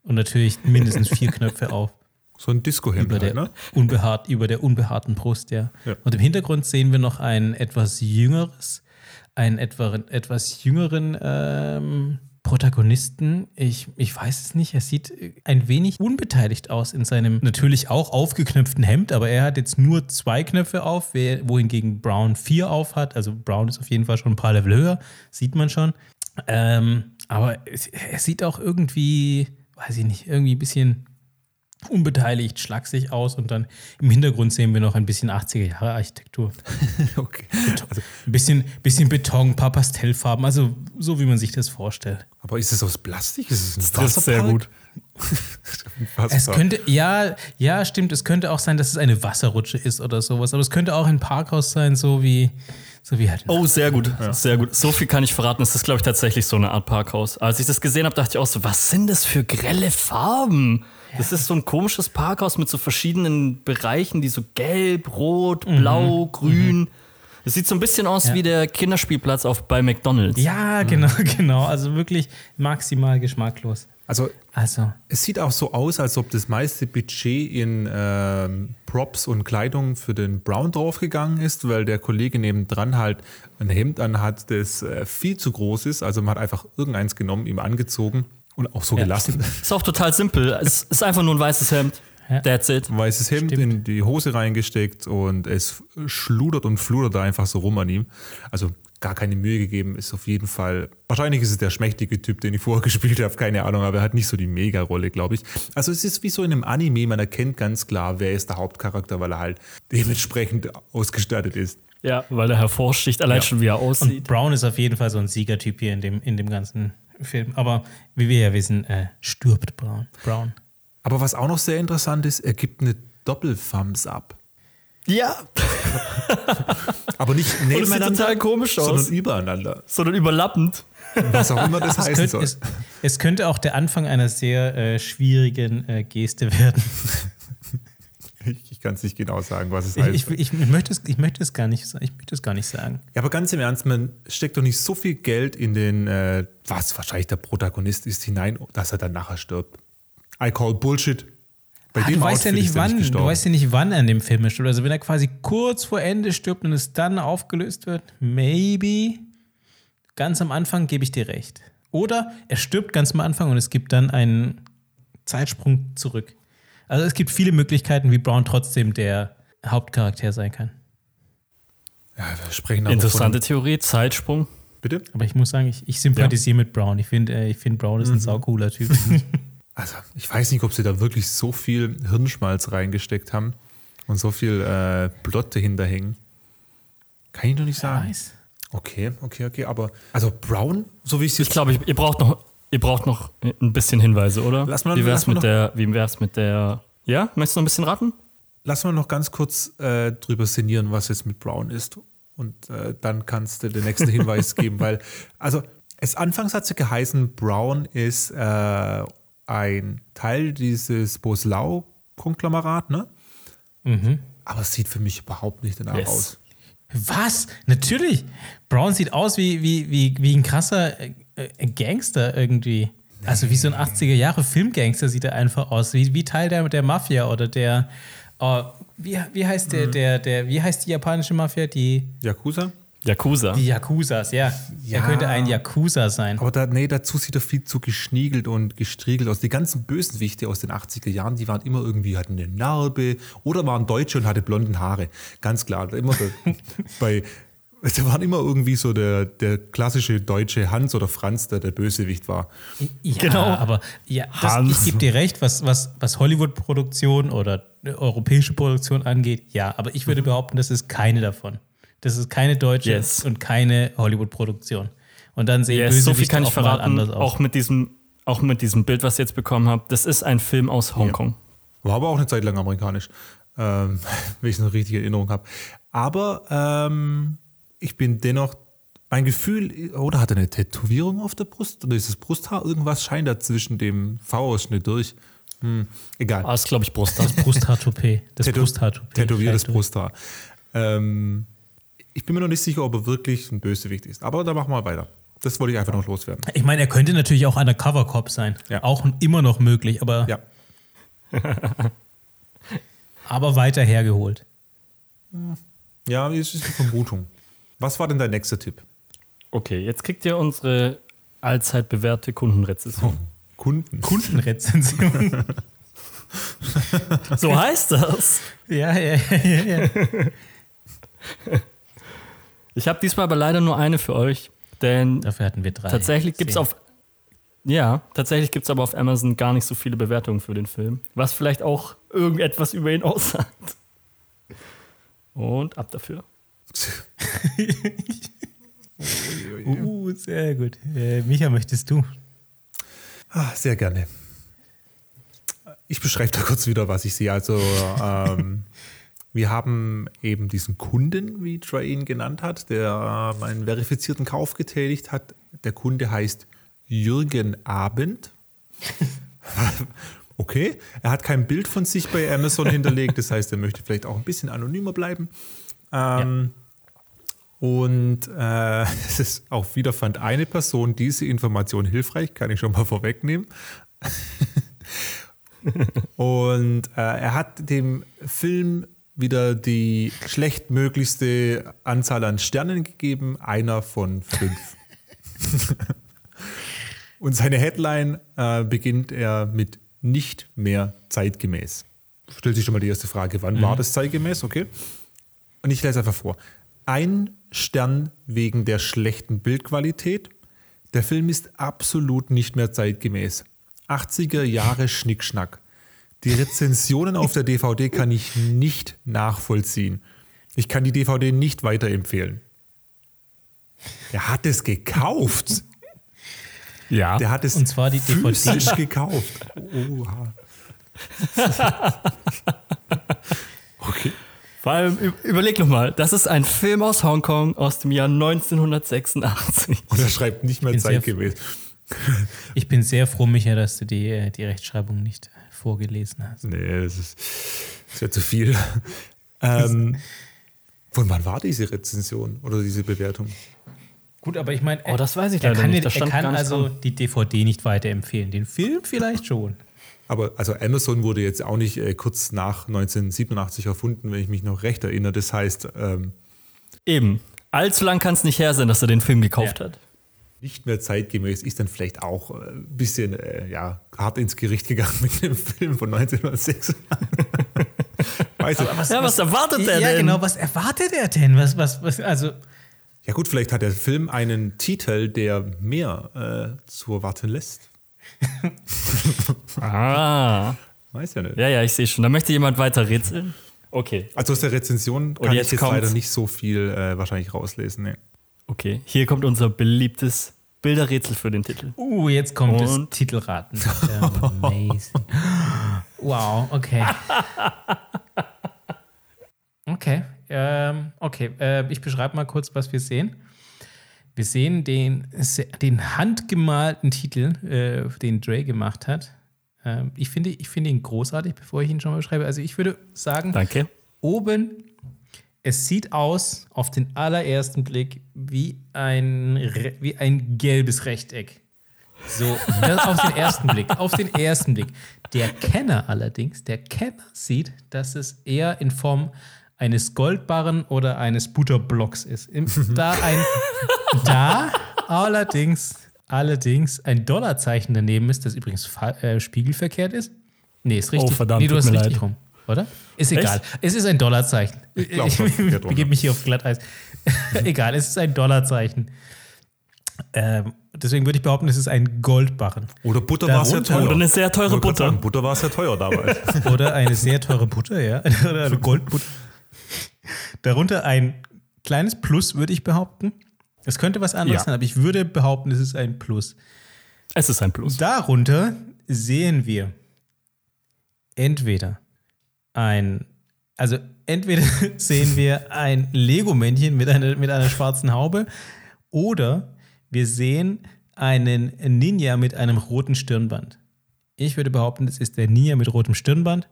Und natürlich mindestens vier Knöpfe auf so ein Disco-Hemd halt, der, ne? unbehaart, über der unbehaarten Brust, ja. Ja. Und im Hintergrund sehen wir noch ein etwas jüngeres, einen etwa, etwas jüngeren ähm, Protagonisten. Ich, ich weiß es nicht, er sieht ein wenig unbeteiligt aus in seinem natürlich auch aufgeknöpften Hemd, aber er hat jetzt nur zwei Knöpfe auf, wohingegen Brown vier auf hat. Also Brown ist auf jeden Fall schon ein paar Level höher, sieht man schon. Ähm, aber er sieht auch irgendwie, weiß ich nicht, irgendwie ein bisschen unbeteiligt, schlaksig aus und dann im Hintergrund sehen wir noch ein bisschen 80er Jahre Architektur. Okay. Also, Ein bisschen, bisschen Beton, ein paar Pastellfarben, also so wie man sich das vorstellt. aber ist es aus Plastik? Ist es ein Das trifft sehr gut. Es könnte, ja, ja, stimmt, es könnte auch sein, dass es eine Wasserrutsche ist oder sowas, aber es könnte auch ein Parkhaus sein, so wie, so wie halt. Oh, sehr gut. Sehr gut. So viel kann ich verraten. Es ist, glaube ich, tatsächlich so eine Art Parkhaus. Als ich das gesehen habe, dachte ich auch so, was sind das für grelle Farben? Das ist so ein komisches Parkhaus mit so verschiedenen Bereichen, die so gelb, rot, blau, grün. Es sieht so ein bisschen aus Ja. wie der Kinderspielplatz auf, bei McDonalds. Ja, genau, genau. Also wirklich maximal geschmacklos. Also Also, es sieht auch so aus, als ob das meiste Budget in ähm, Props und Kleidung für den Brown draufgegangen ist, weil der Kollege nebendran halt ein Hemd anhat, das äh, viel zu groß ist. Also man hat einfach irgendeins genommen, ihm angezogen und auch so Ja. gelassen. Ist auch total simpel. Es ist einfach nur ein weißes Hemd. That's it. Ein weißes Hemd Stimmt. in die Hose reingesteckt und es schludert und fludert da einfach so rum an ihm. Also gar keine Mühe gegeben, ist auf jeden Fall. Wahrscheinlich ist es der schmächtige Typ, den ich vorher gespielt habe, keine Ahnung, aber er hat nicht so die Mega-Rolle, glaube ich. Also es ist wie so in einem Anime, man erkennt ganz klar, wer ist der Hauptcharakter, weil er halt dementsprechend ausgestattet ist. Ja, weil er hervorsticht, allein Ja. schon wie er und aussieht. Brown ist auf jeden Fall so ein Siegertyp hier in dem, in dem ganzen Film. Aber wie wir ja wissen, äh, stirbt Brown. Brown. Aber was auch noch sehr interessant ist, er gibt eine Doppel-Thumbs up. Ja, Aber nicht sieht nebeneinander, total komisch aus. sondern übereinander. sondern überlappend. Was auch immer das Es heißen könnte, soll. es, es könnte auch der Anfang einer sehr äh, schwierigen äh, Geste werden. Ich, ich kann es nicht genau sagen, was es Ich, heißt. ich, ich, möchte es, ich, möchte es gar nicht, ich möchte es gar nicht sagen. Ja, aber ganz im Ernst, man steckt doch nicht so viel Geld in den, äh, was wahrscheinlich der Protagonist ist, hinein, dass er dann nachher stirbt. I call Bullshit. Bei Ah, du weißt ja nicht wann. du gestorben. weißt ja nicht, wann er in dem Film stirbt. Also wenn er quasi kurz vor Ende stirbt und es dann aufgelöst wird, maybe. Ganz am Anfang gebe ich dir recht. Oder er stirbt ganz am Anfang und es gibt dann einen Zeitsprung zurück. Also es gibt viele Möglichkeiten, wie Brown trotzdem der Hauptcharakter sein kann. ja, wir sprechen aber Interessante Theorie, Zeitsprung. Bitte? Aber ich muss sagen, ich, ich sympathisiere mit Brown. Ich finde, äh, ich find Brown ist ein saucooler Typ. Also, ich weiß nicht, ob sie da wirklich so viel Hirnschmalz reingesteckt haben und so viel äh, Plot dahinter hängen. Kann ich noch nicht sagen. Nice. Okay, okay, okay. Aber, also Brown, so wie ich es Ich jetzt glaube, ich- ihr braucht noch, ihr braucht noch ein bisschen Hinweise, oder? Lass mal- wie wär's lass mit der, wie wär's mit der, ja? Möchtest du noch ein bisschen raten? Lass mal noch ganz kurz äh, drüber sinnieren, was jetzt mit Brown ist. Und äh, dann kannst du den nächsten Hinweis geben, weil, also, es anfangs hat es ja geheißen, Brown ist äh, ein Teil dieses Boslau-Konglomerat, ne? Aber es sieht für mich überhaupt nicht danach Yes. aus. Was? Natürlich. Brown sieht aus wie, wie, wie, wie ein krasser äh, Gangster irgendwie. Also wie so ein 80er-Jahre-Filmgangster sieht er einfach aus. Wie, wie Teil der, der Mafia oder der. äh, wie, wie heißt der, der, der, wie heißt die japanische Mafia? Die, Yakuza? Yakuza. die Yakuzas, ja. Ja. Er könnte ein Yakuza sein. Aber da, nee, dazu sieht er viel zu geschniegelt und gestriegelt aus. Die ganzen Bösenwichte aus den 80er Jahren, die waren immer irgendwie, hatten eine Narbe oder waren Deutsche und hatte blonden Haare. Ganz klar. Immer bei, da waren immer irgendwie so der, der klassische deutsche Hans oder Franz, der der Bösewicht war. Ja, Genau. aber ja, das, Hans. ich gebe dir recht, was, was, was Hollywood-Produktion oder äh, europäische Produktion angeht, ja, aber ich würde behaupten, das ist keine davon. Das ist keine deutsche Yes. und keine Hollywood-Produktion. Und dann sehen Yes, so viel Bösewichte kann ich verraten, anders aus. auch mit diesem, auch mit diesem Bild, was ihr jetzt bekommen habt. Das ist ein Film aus Hongkong. War aber auch eine Zeit lang amerikanisch, ähm, wenn ich es noch richtig in Erinnerung habe. Aber ähm, ich bin dennoch, mein Gefühl, oder hat er eine Tätowierung auf der Brust? Oder ist das Brusthaar? Irgendwas scheint da zwischen dem V-Ausschnitt durch. Hm, egal. Ah, ist, glaube ich, Brust. Das Brusthaar-Toupet. Das Tätow- Brusthaar-Toupet. Tätowiertes Brusthaar. Ähm, ich bin mir noch nicht sicher, ob er wirklich ein Bösewicht ist. Aber da machen wir weiter. Das wollte ich einfach noch loswerden. Ich meine, er könnte natürlich auch undercover Cop sein. Ja. Auch immer noch möglich, aber, Ja. aber weiter hergeholt. Ja, es ist eine Vermutung. Was war denn dein nächster Tipp? Okay, jetzt kriegt ihr unsere allzeit bewährte Kundenrezession. Kunden. Kundenrezension. So heißt das. ja, ja, ja, ja, ja. Ich habe diesmal aber leider nur eine für euch, denn Dafür hatten wir drei. tatsächlich gibt es auf ja, tatsächlich gibt es aber auf Amazon gar nicht so viele Bewertungen für den Film, was vielleicht auch irgendetwas über ihn aussagt. Und ab dafür. Uh, sehr gut. Äh, Micha, möchtest du? Ah, sehr gerne. Ich beschreibe da kurz wieder, was ich sehe. Also, ähm, wir haben eben diesen Kunden, wie Trey ihn genannt hat, der ähm, einen verifizierten Kauf getätigt hat. Der Kunde heißt Jürgen Abend. Okay, er hat kein Bild von sich bei Amazon hinterlegt, das heißt, er möchte vielleicht auch ein bisschen anonymer bleiben. Ähm, Und äh, es ist auch wieder fand eine Person diese Information hilfreich, kann ich schon mal vorwegnehmen. Und äh, er hat dem Film wieder die schlechtmöglichste Anzahl an Sternen gegeben, einer von fünf. Und seine Headline äh, beginnt er mit nicht mehr zeitgemäß. Stellt sich schon mal die erste Frage, wann mhm. war das zeitgemäß? Okay. Und ich lese einfach vor. Ein Stern wegen der schlechten Bildqualität. Der Film ist absolut nicht mehr zeitgemäß. 80er Jahre Schnickschnack. Die Rezensionen auf der DVD kann ich nicht nachvollziehen. Ich kann die DVD nicht weiterempfehlen. Er hat es gekauft. Ja. Der hat es Und zwar die DVD. gekauft. Oha. okay. Vor allem, überleg nochmal, das ist ein Film aus Hongkong aus dem Jahr 1986. Und er schreibt nicht mehr zeitgemäß. Ich bin sehr froh, Micha, dass du die, die Rechtschreibung nicht vorgelesen hast. Nee, das ist, das ist zu viel. Ähm, von wann war diese Rezension oder diese Bewertung? Gut, aber ich meine, oh, das weiß ich er leider kann, nicht. er kann also dran. die DVD nicht weiterempfehlen. Den Film vielleicht schon. Aber also Amazon wurde jetzt auch nicht äh, kurz nach 1987 erfunden, wenn ich mich noch recht erinnere. Das heißt. Ähm, Eben. Allzu lang kann es nicht her sein, dass er den Film gekauft ja. hat. Nicht mehr zeitgemäß ist dann vielleicht auch ein äh, bisschen äh, ja, hart ins Gericht gegangen mit dem Film von 1906. weißt du, was, ja, was, was erwartet er ja, denn? Ja, genau, was erwartet er denn? Was, was, was, also. Ja, gut, vielleicht hat der Film einen Titel, der mehr äh, zu erwarten lässt. ah. Weiß ja nicht. Ja, ja, ich sehe schon. Da möchte jemand weiter rätseln. Okay. Also aus der Rezension kann jetzt ich jetzt leider nicht so viel äh, wahrscheinlich rauslesen. Nee. Okay, hier kommt unser beliebtes Bilderrätsel für den Titel. Uh, jetzt kommt Und? das Titelraten. Amazing. wow, okay. Okay, ähm, okay. Äh, ich beschreibe mal kurz, was wir sehen. Wir sehen den, den handgemalten Titel, äh, den Dre gemacht hat. Ähm, ich, finde, ich finde ihn großartig, bevor ich ihn schon mal beschreibe. Also ich würde sagen, Danke. oben, es sieht aus auf den allerersten Blick wie ein, wie ein gelbes Rechteck. So, auf den ersten Blick, auf den ersten Blick. Der Kenner allerdings, der Kenner sieht, dass es eher in Form eines Goldbarren oder eines Butterblocks ist. Da, ein, da allerdings, allerdings ein Dollarzeichen daneben ist, das übrigens äh, spiegelverkehrt ist. Nee, ist richtig. Oh, verdammt, nee, du hast richtig leid. rum, oder? Ist egal. Echt? Es ist ein Dollarzeichen. Ich, glaub, ich, ich begebe mich hier auf Glatteis. egal, es ist ein Dollarzeichen. Ähm, deswegen würde ich behaupten, es ist ein Goldbarren. Oder Butter war sehr teuer. Oder eine sehr teure Butter. Sagen, Butter war sehr teuer damals. Oder eine sehr teure Butter, ja. Oder eine Goldbutter. Darunter ein kleines Plus, würde ich behaupten. Es könnte was anderes ja. sein, aber ich würde behaupten, es ist ein Plus. Es ist ein Plus. Darunter sehen wir entweder ein, also entweder sehen wir ein Lego-Männchen mit einer, mit einer schwarzen Haube oder wir sehen einen Ninja mit einem roten Stirnband. Ich würde behaupten, es ist der Ninja mit rotem Stirnband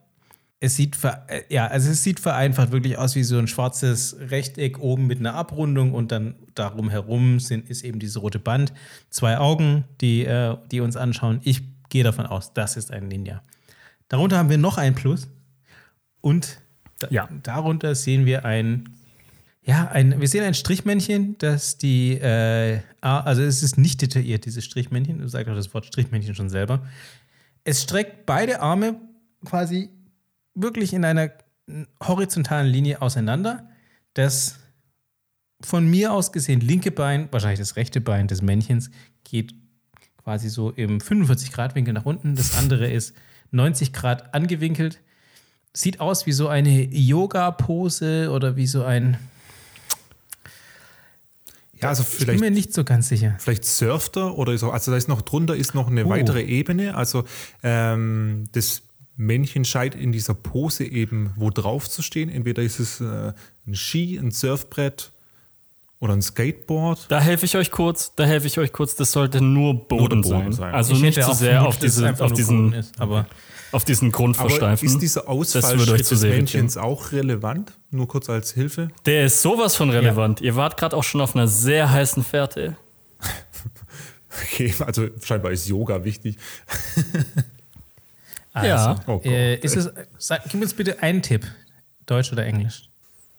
es sieht, äh, ja, also es sieht vereinfacht wirklich aus wie so ein schwarzes Rechteck oben mit einer Abrundung und dann darum herum sind, ist eben dieses rote Band. Zwei Augen, die, äh, die uns anschauen. Ich gehe davon aus, das ist ein Ninja. Darunter haben wir noch ein Plus und da, ja. darunter sehen wir ein, ja, ein, wir sehen ein Strichmännchen, das die, äh, also es ist nicht detailliert, dieses Strichmännchen, du sagst auch das Wort Strichmännchen schon selber. Es streckt beide Arme quasi wirklich in einer horizontalen Linie auseinander. Das von mir aus gesehen linke Bein, wahrscheinlich das rechte Bein des Männchens, geht quasi so im 45 Grad Winkel nach unten. Das andere ist 90 Grad angewinkelt. Sieht aus wie so eine Yoga-Pose oder wie so ein. Ja, also vielleicht. Ich bin mir nicht so ganz sicher. Vielleicht surft er oder so. Also da ist noch drunter ist noch eine oh. weitere Ebene. Also ähm, das Männchen scheint in dieser Pose eben wo drauf zu stehen. Entweder ist es äh, ein Ski, ein Surfbrett Oder ein Skateboard. Da helfe ich euch kurz, da helfe ich euch kurz, das sollte nur Boden, Boden sein. sein. Also Ich nicht zu sehr auf, diese, auf, nur diesen, ist, aber auf diesen Grund Aber versteifen. ist dieser Ausfallschritt zu des Männchens auch relevant? Nur kurz als Hilfe. Der ist sowas von relevant. Ihr wart gerade auch schon auf einer sehr heißen Fährte. Okay, also scheinbar ist Yoga wichtig. Ja. also, Oh Gott. äh, ist es, sag, gib uns bitte einen Tipp. Deutsch oder Englisch?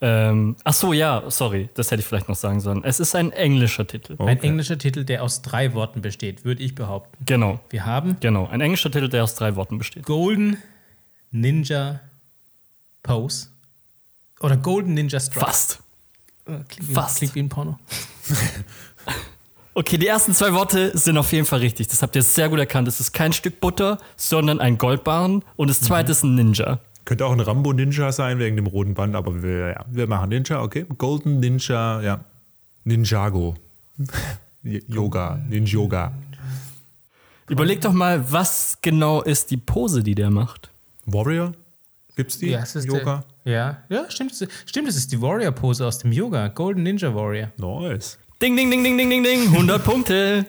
Ähm, ach so, ja, sorry, das hätte ich vielleicht noch sagen sollen. Es ist ein englischer Titel. Ein englischer Titel, der aus drei Worten besteht, würde ich behaupten. Genau, Wir haben genau. Ein englischer Titel, der aus drei Worten besteht. Golden Ninja Pose oder Golden Ninja Strike. Fast. Äh, Klingt wie, Fast. Klingt wie ein Porno. Okay, die ersten zwei Worte sind auf jeden Fall richtig. Das habt ihr sehr gut erkannt. Es ist kein Stück Butter, sondern ein Goldbarren. Und das zweite ist ein Ninja. Könnte auch ein Rambo-Ninja sein wegen dem roten Band, aber wir, ja, wir machen Ninja, okay. Golden Ninja, ja. Ninjago. Yoga, Ninjoga. Überleg doch mal, was genau ist die Pose, die der macht? Warrior? Gibt's die? Ja, es ist Yoga? Der, ja, ja, stimmt. Stimmt, es ist die Warrior-Pose aus dem Yoga. Golden Ninja Warrior. Nice. Ding, ding, ding, ding, ding, ding, ding. 100 Punkte.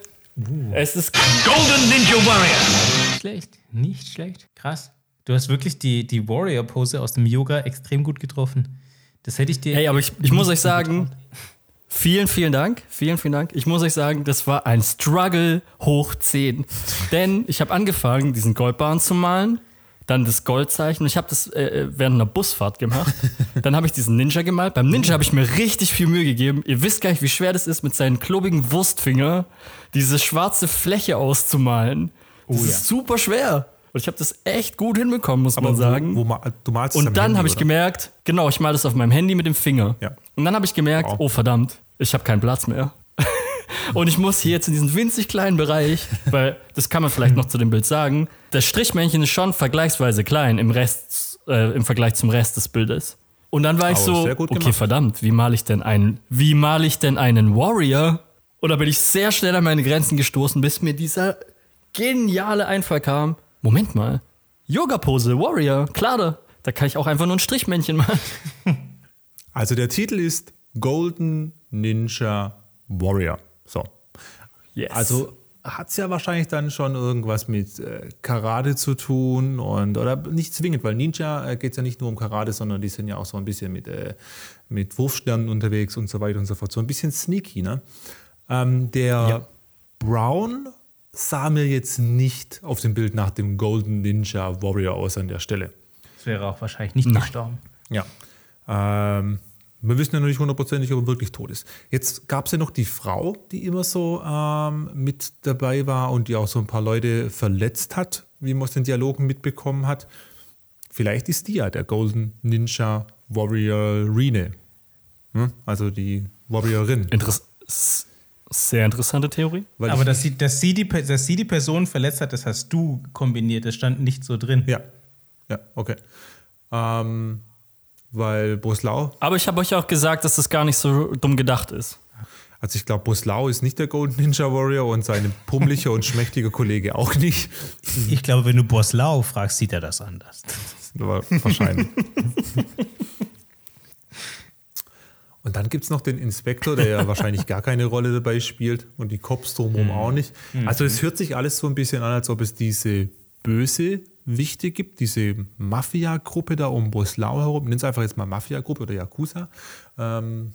Es ist Golden Ninja Warrior. Nicht schlecht, nicht schlecht. Krass. Du hast wirklich die, die Warrior-Pose aus dem Yoga extrem gut getroffen. Das hätte ich dir. Ey, aber ich, ich muss euch sagen, vielen, vielen Dank. Vielen, vielen Dank. Ich muss euch sagen, das war ein Struggle hoch 10. Denn ich habe angefangen, diesen Goldbarren zu malen, dann das Goldzeichen. Ich habe das äh, während einer Busfahrt gemacht. Dann habe ich diesen Ninja gemalt. Beim Ninja habe ich mir richtig viel Mühe gegeben. Ihr wisst gar nicht, wie schwer das ist, mit seinen klobigen Wurstfinger diese schwarze Fläche auszumalen. Das Oh ja. ist super schwer. Und ich habe das echt gut hinbekommen, muss man wo- sagen. Wo, ma- du malst Und dann habe ich gemerkt, genau, ich mal das auf meinem Handy mit dem Finger. Ja. Und dann habe ich gemerkt, Wow. oh verdammt, ich habe keinen Platz mehr. Und ich muss hier jetzt in diesen winzig kleinen Bereich, weil das kann man vielleicht noch zu dem Bild sagen, das Strichmännchen ist schon vergleichsweise klein im Rest, äh, im Vergleich zum Rest des Bildes. Und dann war ich so, okay, gemacht. verdammt, wie male ich denn einen, wie male ich denn einen Warrior? Und da bin ich sehr schnell an meine Grenzen gestoßen, bis mir dieser geniale Einfall kam. Moment mal, Yoga-Pose, Warrior, klar, da, da kann ich auch einfach nur ein Strichmännchen malen. Also der Titel ist Golden Ninja Warrior. So. Yes. Also hat es ja wahrscheinlich dann schon irgendwas mit äh, Karate zu tun und oder nicht zwingend, weil Ninja äh, geht es ja nicht nur um Karate, sondern die sind ja auch so ein bisschen mit, äh, mit Wurfsternen unterwegs und so weiter und so fort. So ein bisschen sneaky, ne? Ähm, der Brown sah mir jetzt nicht auf dem Bild nach dem Golden Ninja Warrior aus an der Stelle. Das wäre auch wahrscheinlich nicht gestorben. Ja. Ähm, wir wissen ja noch nicht hundertprozentig, ob er wirklich tot ist. Jetzt gab es ja noch die Frau, die immer so ähm, mit dabei war und die auch so ein paar Leute verletzt hat, wie man aus den Dialogen mitbekommen hat. Vielleicht ist die ja der Golden Ninja Warrior Rene. Hm? Also die Warriorin. Interess sehr interessante Theorie. Weil Aber dass sie, dass, sie die, dass sie die Person verletzt hat, das hast du kombiniert. Das stand nicht so drin. ja. Ja, okay. Ähm, weil Boslau Aber ich habe euch auch gesagt, dass das gar nicht so dumm gedacht ist. Also ich glaube, Boslau ist nicht der Golden Ninja Warrior und sein pummeliger und schmächtiger Kollege auch nicht. Ich glaube, wenn du Boslau fragst, sieht er das anders. Wahrscheinlich. Und dann gibt es noch den Inspektor, der ja wahrscheinlich gar keine Rolle dabei spielt und die Cops drumherum auch nicht. Also es hört sich alles so ein bisschen an, als ob es diese böse Wichte gibt, diese Mafia-Gruppe da um Boslau herum. Nimm es einfach jetzt mal Mafia-Gruppe oder Yakuza. Ähm,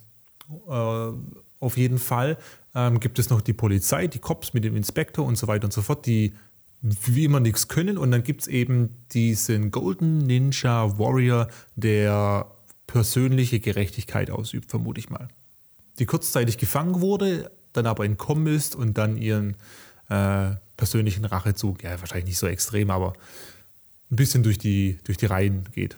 äh, auf jeden Fall ähm, gibt es noch die Polizei, die Cops mit dem Inspektor und so weiter und so fort, die wie immer nichts können. Und dann gibt es eben diesen Golden Ninja Warrior, der persönliche Gerechtigkeit ausübt, vermute ich mal. Die kurzzeitig gefangen wurde, dann aber entkommen ist und dann ihren äh, persönlichen Rachezug, ja, wahrscheinlich nicht so extrem, aber ein bisschen durch die, durch die Reihen geht.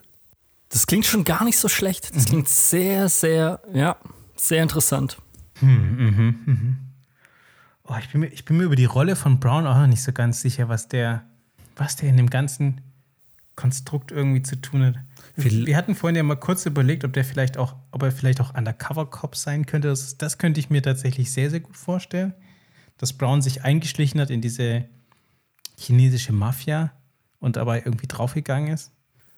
Das klingt schon gar nicht so schlecht. Das klingt sehr, sehr, ja, sehr interessant. Oh, ich, bin mir, ich bin mir über die Rolle von Brown auch noch nicht so ganz sicher, was der, was der in dem ganzen Konstrukt irgendwie zu tun hat. Viel- Wir hatten vorhin ja mal kurz überlegt, ob der vielleicht auch, ob er vielleicht auch Undercover-Cop sein könnte. Das, das könnte ich mir tatsächlich sehr, sehr gut vorstellen. Dass Brown sich eingeschlichen hat in diese chinesische Mafia und dabei irgendwie draufgegangen ist.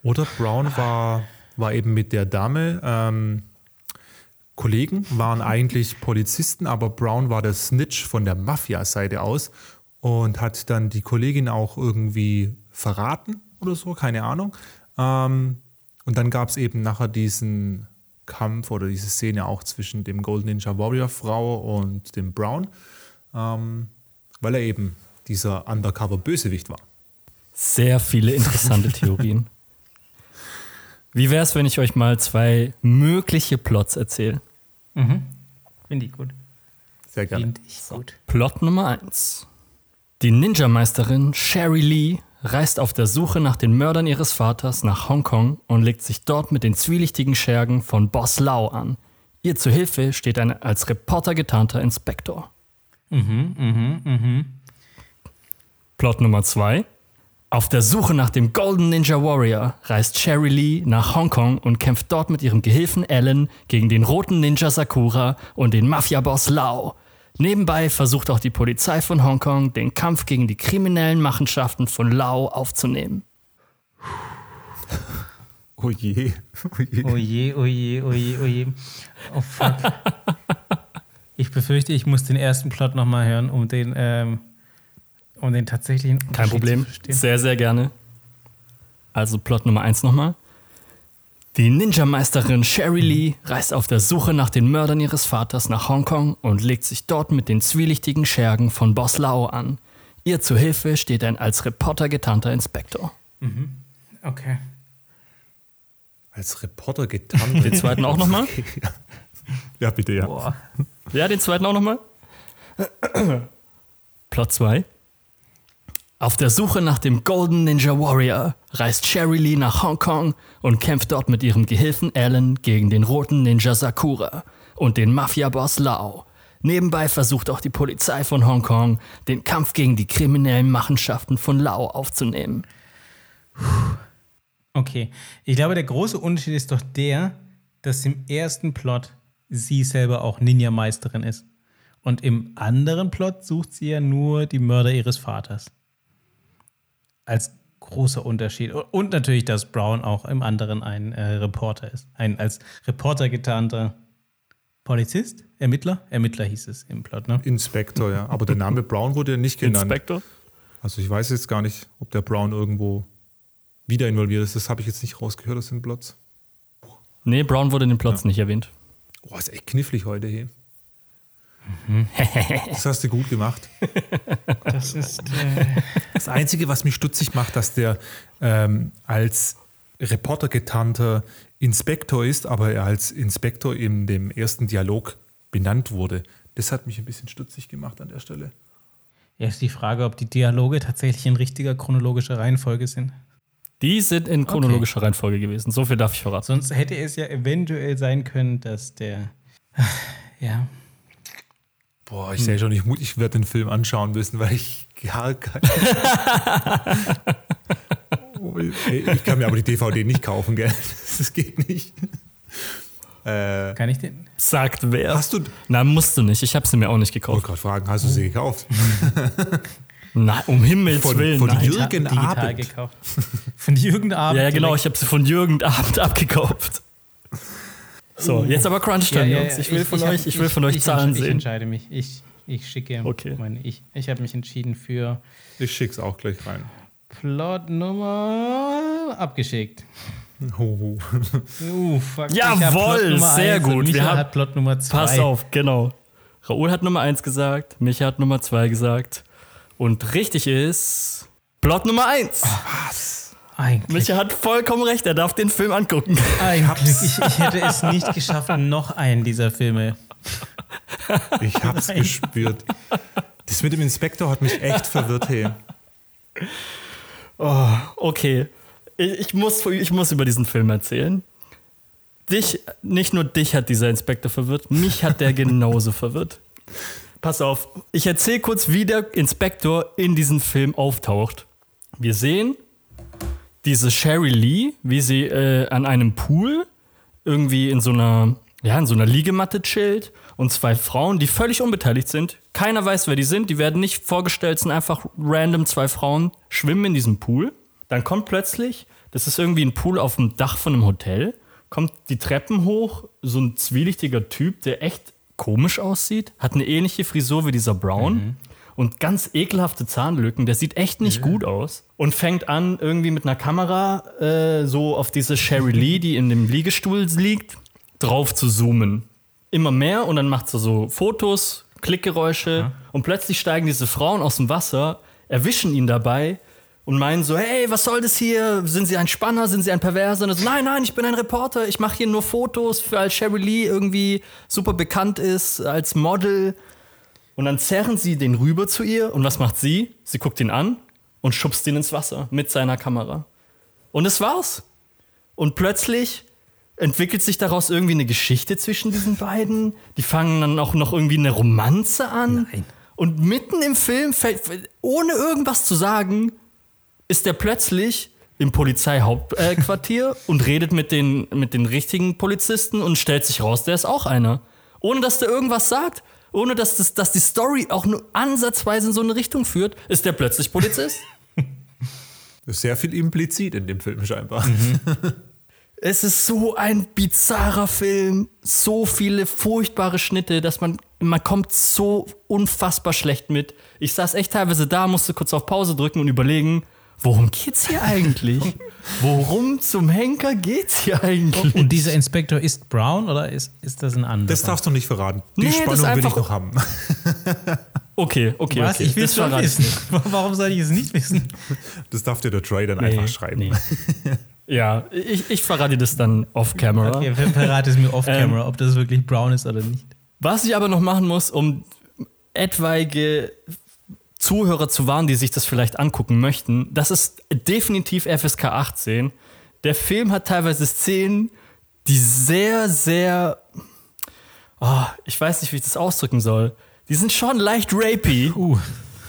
Oder Brown war, war eben mit der Dame ähm, Kollegen waren eigentlich Polizisten, aber Brown war der Snitch von der Mafia-Seite aus und hat dann die Kollegin auch irgendwie verraten oder so, keine Ahnung. Ähm, und dann gab es eben nachher diesen Kampf oder diese Szene auch zwischen dem Golden Ninja Warrior Frau und dem Brown, ähm, weil er eben dieser Undercover-Bösewicht war. Sehr viele interessante Theorien. Wie wäre es, wenn ich euch mal zwei mögliche Plots erzähle? Finde ich gut. Sehr gerne. Finde ich gut. Plot Nummer 1. Die Ninja-Meisterin Sherry Lee reist auf der Suche nach den Mördern ihres Vaters nach Hongkong und legt sich dort mit den zwielichtigen Schergen von Boss Lau an. Ihr zu Hilfe steht ein als Reporter getarnter Inspektor. Plot Nummer 2. Auf der Suche nach dem Golden Ninja Warrior reist Sherry Lee nach Hongkong und kämpft dort mit ihrem Gehilfen Alan gegen den roten Ninja Sakura und den Mafia-Boss Lau. Nebenbei versucht auch die Polizei von Hongkong, den Kampf gegen die kriminellen Machenschaften von Lau aufzunehmen. Oh je. Oh je. Oh je, oh je, oh je, oh je. Oh fuck. Ich befürchte, ich muss den ersten Plot nochmal hören, um den, ähm, um den tatsächlichen Kein Problem. Sehr, sehr gerne. Also Plot Nummer 1 nochmal. Die Ninja-Meisterin Sherry Lee reist auf der Suche nach den Mördern ihres Vaters nach Hongkong und legt sich dort mit den zwielichtigen Schergen von Boss Lau an. Ihr zu Hilfe steht ein als Reporter getarnter Inspektor. Okay. Als Reporter getarnt. Den zweiten auch nochmal? Ja, bitte, ja. Boah. Ja, den zweiten auch nochmal. Plot 2. Auf der Suche nach dem Golden Ninja Warrior reist Sherry Lee nach Hongkong und kämpft dort mit ihrem Gehilfen Alan gegen den roten Ninja Sakura und den Mafia-Boss Lau. Nebenbei versucht auch die Polizei von Hongkong, den Kampf gegen die kriminellen Machenschaften von Lau aufzunehmen. Okay. Ich glaube, der große Unterschied ist doch der, dass im ersten Plot sie selber auch Ninja-Meisterin ist. Und im anderen Plot sucht sie ja nur die Mörder ihres Vaters. Als großer Unterschied. Und natürlich, dass Brown auch im anderen ein äh, Reporter ist. Ein als Reporter getarnter Polizist? Ermittler? Ermittler hieß es im Plot, ne? Inspektor, ja. Aber der Name Brown wurde ja nicht genannt. Inspektor? Also ich weiß jetzt gar nicht, ob der Brown irgendwo wieder involviert ist. Das habe ich jetzt nicht rausgehört aus den Plots. Nee, Brown wurde in den Plots nicht erwähnt. Oh, ist echt knifflig heute hier. Mhm. Das hast du gut gemacht. Das ist. Äh, Das Einzige, was mich stutzig macht, dass der ähm, als Reporter getarnter Inspektor ist, aber er als Inspektor in dem ersten Dialog benannt wurde. Das hat mich ein bisschen stutzig gemacht an der Stelle. ja, ist die Frage, ob die Dialoge tatsächlich in richtiger chronologischer Reihenfolge sind. Die sind in chronologischer Reihenfolge gewesen. So viel darf ich verraten. Sonst hätte es ja eventuell sein können, dass der. Ja. Boah, ich sehe schon, ich, ich werde den Film anschauen müssen, weil ich gar kein. Oh, ich kann mir aber die DVD nicht kaufen, gell? Das geht nicht. Äh, Kann ich den? Sagt wer? hast du. Nein, musst du nicht. Ich habe sie mir auch nicht Ich gekauft. wollte gerade fragen, hast du sie gekauft? Nein, um Himmels Von- Willen. von nein. Jürgen- Abend. gekauft. Von Jürgen Abend. Ja, ja, genau. Ich habe sie von Jürgen Abend abgekauft. So, jetzt aber Crunch Time, Jungs. Ich will von hab- euch, ich will von euch Zahlen entsch- Ich sehen. entscheide mich. Ich, ich schicke. Okay. Meine, ich ich habe mich entschieden für Ich schick's auch gleich rein. Plot Nummer abgeschickt. Oh. Uh, fuck. Jawohl, Ich sehr gut. Wir Micha haben- hat Plot Nummer 2. Pass auf, genau. Raoul hat Nummer 1 gesagt, Micha hat Nummer 2 gesagt. Und richtig ist Plot Nummer 1. Eigentlich. Micha hat vollkommen recht, er darf den Film angucken. Eigentlich. Ich, ich hätte es nicht geschafft, noch einen dieser Filme. Ich hab's gespürt. Das mit dem Inspektor hat mich echt verwirrt, hey. Okay, ich, ich, muss, ich muss über diesen Film erzählen. Dich, nicht nur dich hat dieser Inspektor verwirrt, mich hat der genauso verwirrt. Pass auf, ich erzähle kurz, wie der Inspektor in diesem Film auftaucht. Wir sehen diese Sherry Lee, wie sie äh, an einem Pool irgendwie in so einer, ja, in so einer Liegematte chillt und zwei Frauen, die völlig unbeteiligt sind. Keiner weiß, wer die sind. Die werden nicht vorgestellt, sind einfach random zwei Frauen, schwimmen in diesem Pool. Dann kommt plötzlich, das ist irgendwie ein Pool auf dem Dach von einem Hotel, kommt die Treppen hoch, so ein zwielichtiger Typ, der echt komisch aussieht, hat eine ähnliche Frisur wie dieser Brown und ganz ekelhafte Zahnlücken. Der sieht echt nicht gut aus und fängt an, irgendwie mit einer Kamera äh, so auf diese Sherry Lee, die in dem Liegestuhl liegt, drauf zu zoomen. Immer mehr und dann macht sie so Fotos, Klickgeräusche und plötzlich steigen diese Frauen aus dem Wasser, erwischen ihn dabei und meinen so, hey, was soll das hier? Sind Sie ein Spanner? Sind Sie ein Perverser? Und so, nein, nein, ich bin ein Reporter. Ich mache hier nur Fotos, als Sherry Lee irgendwie super bekannt ist, als Model. Und dann zerren sie den rüber zu ihr. Und was macht sie? Sie guckt ihn an und schubst ihn ins Wasser mit seiner Kamera. Und das war's. Und plötzlich entwickelt sich daraus irgendwie eine Geschichte zwischen diesen beiden. Die fangen dann auch noch irgendwie eine Romanze an. Nein. Und mitten im Film, fällt, ohne irgendwas zu sagen, ist er plötzlich im Polizeihauptquartier und redet mit den, mit den richtigen Polizisten und stellt sich raus, der ist auch einer. Ohne dass der irgendwas sagt, ohne dass, das, dass die Story auch nur ansatzweise in so eine Richtung führt, ist der plötzlich Polizist. Sehr viel implizit in dem Film scheinbar. Es ist so ein bizarrer Film, so viele furchtbare Schnitte, dass man man kommt so unfassbar schlecht mit. Ich saß echt teilweise da, musste kurz auf Pause drücken und überlegen, worum geht's hier eigentlich? worum zum Henker geht's hier eigentlich? Und dieser Inspektor ist Brown oder ist, ist das ein anderer? Das darfst du nicht verraten. Die Nee, Spannung will ich noch haben. Okay, okay, Was? okay. Ich will es schon wissen. Warum soll ich es nicht wissen? Das darf dir der Trey dann Nee, einfach schreiben. nee. Ja, ich, ich verrate dir das dann off-camera. Okay, ver- verrate es mir off-camera, ob das wirklich Brown ist oder nicht. Was ich aber noch machen muss, um etwaige Zuhörer zu warnen, die sich das vielleicht angucken möchten, das ist definitiv FSK 18. Der Film hat teilweise Szenen, die sehr, sehr. Oh, ich weiß nicht, wie ich das ausdrücken soll. Die sind schon leicht rapey. Uh.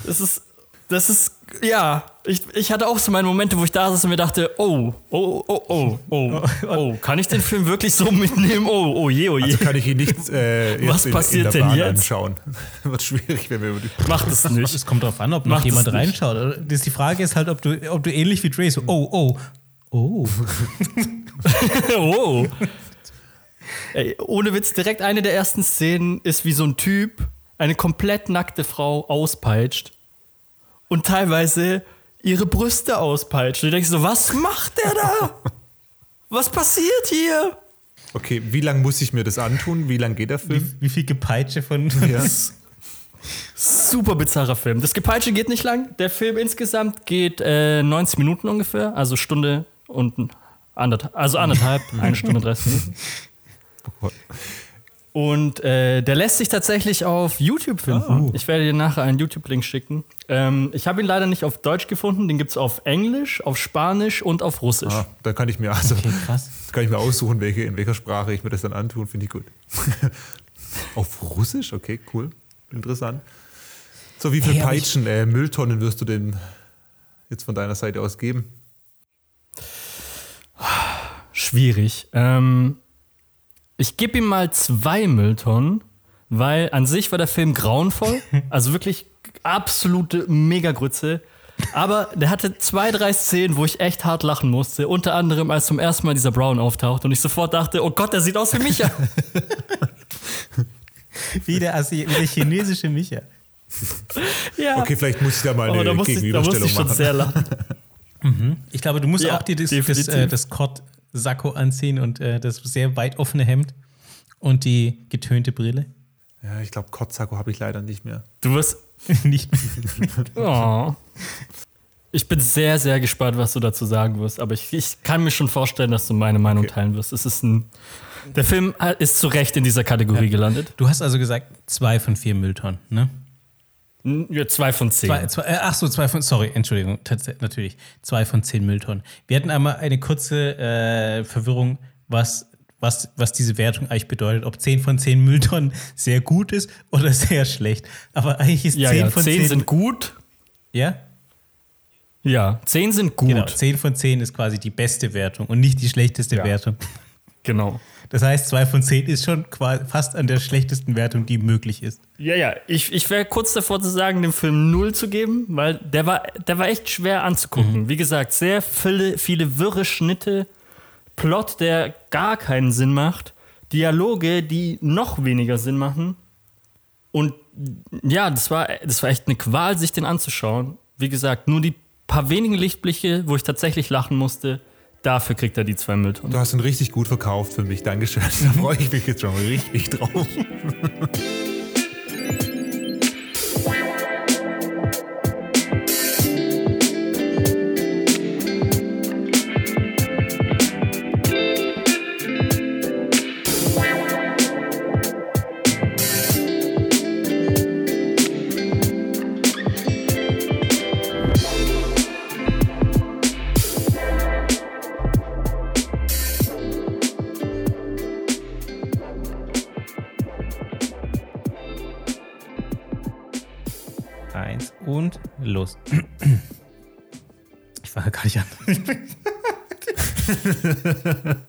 Das ist. Das ist. Ja, ich, ich hatte auch so meine Momente, wo ich da saß und mir dachte, oh, oh, oh, oh, oh, oh, kann ich den Film wirklich so mitnehmen? Oh, oh je, oh je. Also kann ich ihn nicht äh, Was in, passiert in der denn Bahn jetzt? anschauen. Wird schwierig, wenn wir über die Mach das nicht. Es kommt darauf an, ob noch Macht es jemand reinschaut. oder? Das, die Frage ist halt, ob du, ob du ähnlich wie Dre so, oh, oh, oh. oh. Ey, ohne Witz, direkt eine der ersten Szenen ist, wie so ein Typ eine komplett nackte Frau auspeitscht und teilweise ihre Brüste auspeitscht. Und du denkst so, was macht der da? Was passiert hier? Okay, wie lange muss ich mir das antun? Wie lange geht der Film? Wie, wie viel Gepeitsche von. Ja. Super bizarrer Film. Das Gepeitsche geht nicht lang. Der Film insgesamt geht äh, 90 Minuten ungefähr, also Stunde und anderthalb, also anderthalb, eine Stunde 30 Minuten. Und äh, der lässt sich tatsächlich auf YouTube finden. Ich werde dir nachher einen YouTube-Link schicken. Ähm, ich habe ihn leider nicht auf Deutsch gefunden, den gibt es auf Englisch, auf Spanisch und auf Russisch. Ah, dann kann ich mir also krass. kann ich mir aussuchen, welche, in welcher Sprache ich mir das dann antun, finde ich gut. Auf Russisch? Okay, cool. Interessant. So, wie viel Hey, Peitschen, äh, Mülltonnen wirst du denn jetzt von deiner Seite aus geben? Schwierig. Ähm, ich gebe ihm mal zwei Mülltonnen, weil an sich war der Film grauenvoll. Also wirklich absolute Megagrütze. Aber der hatte zwei, drei Szenen, wo ich echt hart lachen musste. Unter anderem, als zum ersten Mal dieser Brown auftaucht und ich sofort dachte, oh Gott, der sieht aus wie Micha. Wie der, Asi wie der chinesische Micha. ja. Okay, vielleicht muss ich da mal eine da musste, ich, da Gegenüberstellung ich schon machen. sehr lachen. Ich glaube, du musst Ja, auch dir das, das, äh, das Kott-Sakko anziehen und äh, das sehr weit offene Hemd und die getönte Brille. Ja, ich glaube, Kotzako habe ich leider nicht mehr. Du wirst. Nicht Oh. Ich bin sehr, sehr gespannt, was du dazu sagen wirst. Aber ich, ich kann mir schon vorstellen, dass du meine Meinung teilen wirst. Es ist ein. Der Film ist zu Recht in dieser Kategorie gelandet. Du hast also gesagt, zwei von vier Mülltonnen, ne? Ja, zwei von zehn. Zwei, zwei, äh, ach so, zwei von, sorry, Entschuldigung, natürlich, zwei von zehn Mülltonnen. Wir hatten einmal eine kurze äh, Verwirrung, was, was, was diese Wertung eigentlich bedeutet, ob zehn von zehn Mülltonnen sehr gut ist oder sehr schlecht. Aber eigentlich ist ja, zehn ja, von zehn zehn, sind gut. ja, Ja, zehn sind gut. genau, zehn von zehn ist quasi die beste Wertung und nicht die schlechteste Ja. Wertung. Genau. Das heißt, zwei von zehn ist schon quasi fast an der schlechtesten Wertung, die möglich ist. Ja, ja, ich, ich wäre kurz davor zu sagen, dem Film null zu geben, weil der war, der war echt schwer anzugucken. Wie gesagt, sehr viele, viele wirre Schnitte, Plot, der gar keinen Sinn macht, Dialoge, die noch weniger Sinn machen. Und ja, das war, das war echt eine Qual, sich den anzuschauen. Wie gesagt, nur die paar wenigen Lichtbliche, wo ich tatsächlich lachen musste, dafür kriegt er die zwei Mülltonnen. Du hast ihn richtig gut verkauft für mich. Dankeschön. Da freue ich mich jetzt schon richtig drauf.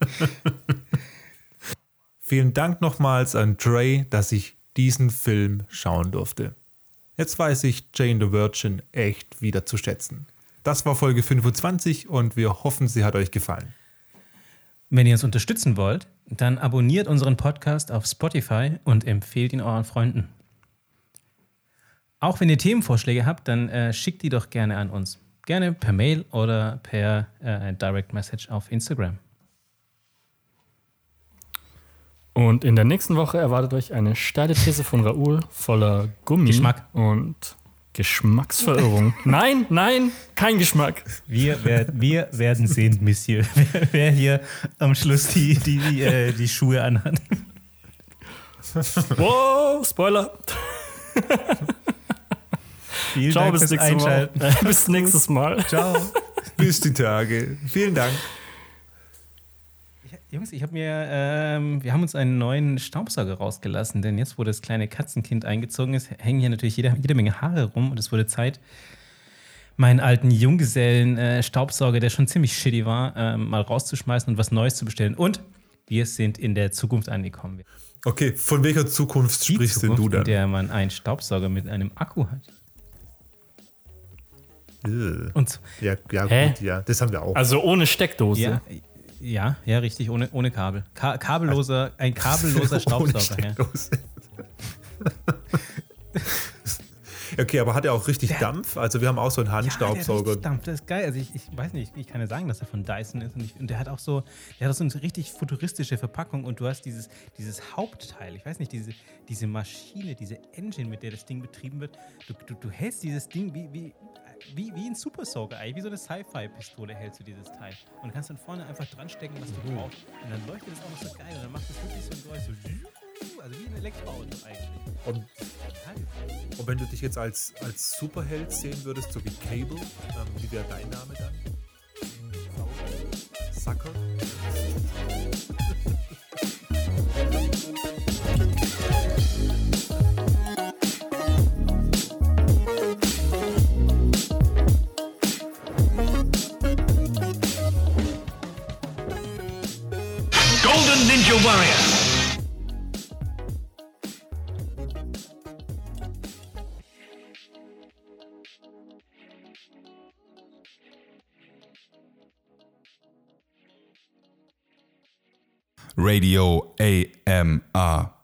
Vielen Dank nochmals an Dre, dass ich diesen Film schauen durfte. Jetzt weiß ich Jane the Virgin echt wieder zu schätzen. Das war Folge 25 und wir hoffen, sie hat euch gefallen. Wenn ihr uns unterstützen wollt, dann abonniert unseren Podcast auf Spotify und empfehlt ihn euren Freunden. Auch wenn ihr Themenvorschläge habt, dann äh, schickt die doch gerne an uns. Gerne per Mail oder per äh, Direct Message auf Instagram. Und in der nächsten Woche erwartet euch eine steile These von Raoul voller Gummi Geschmack. und Geschmacksverirrung. nein, nein, kein Geschmack. Wir, werd, wir werden sehen, Monsieur, wer, wer hier am Schluss die, die, die, äh, die Schuhe anhat. Wow, Spoiler. Vielen Ciao, Dank bis fürs nächstes Mal. Einschalten. Äh, bis nächstes Mal. Ciao. Bis die Tage. Vielen Dank. Jungs, ich habe mir, ähm, wir haben uns einen neuen Staubsauger rausgelassen, denn jetzt, wo das kleine Katzenkind eingezogen ist, hängen hier natürlich jede, jede Menge Haare rum und es wurde Zeit, meinen alten Junggesellen-Staubsauger, der schon ziemlich shitty war, ähm, mal rauszuschmeißen und was Neues zu bestellen. Und wir sind in der Zukunft angekommen. Okay, von welcher Zukunft Die sprichst denn Zukunft, du in dann? der man einen Staubsauger mit einem Akku hat. Äh, Und Ja, ja gut, ja. Das haben wir auch. Also ohne Steckdose. ja, ja, ja, richtig, ohne, ohne Kabel. Ka kabelloser, ein kabelloser Staubsauger. ja. Okay, aber hat er auch richtig Dampf? Also wir haben auch so einen Ja, der Handstaubsauger. richtig Dampf, das ist geil. Also ich, ich weiß nicht, ich kann ja sagen, dass er von Dyson ist. Und, ich, und der hat auch so, der hat auch so eine richtig futuristische Verpackung und du hast dieses, dieses Hauptteil, ich weiß nicht, diese, diese Maschine, diese Engine, mit der das Ding betrieben wird. Du, du, du hältst dieses Ding wie, wie, wie, wie ein Super Soaker, eigentlich wie so eine Sci-Fi-Pistole hältst du dieses Teil. Und du kannst dann vorne einfach dran stecken, was du brauchst. Und dann leuchtet es auch noch so geil und dann macht es wirklich so ein Geräusch, so, also wie ein Elektroauto eigentlich. Und, und wenn du dich jetzt als, als Superheld sehen würdest, so wie Cable, ähm, wie wäre dein Name dann? Sucker? Golden Ninja Warrior. Radio AMR.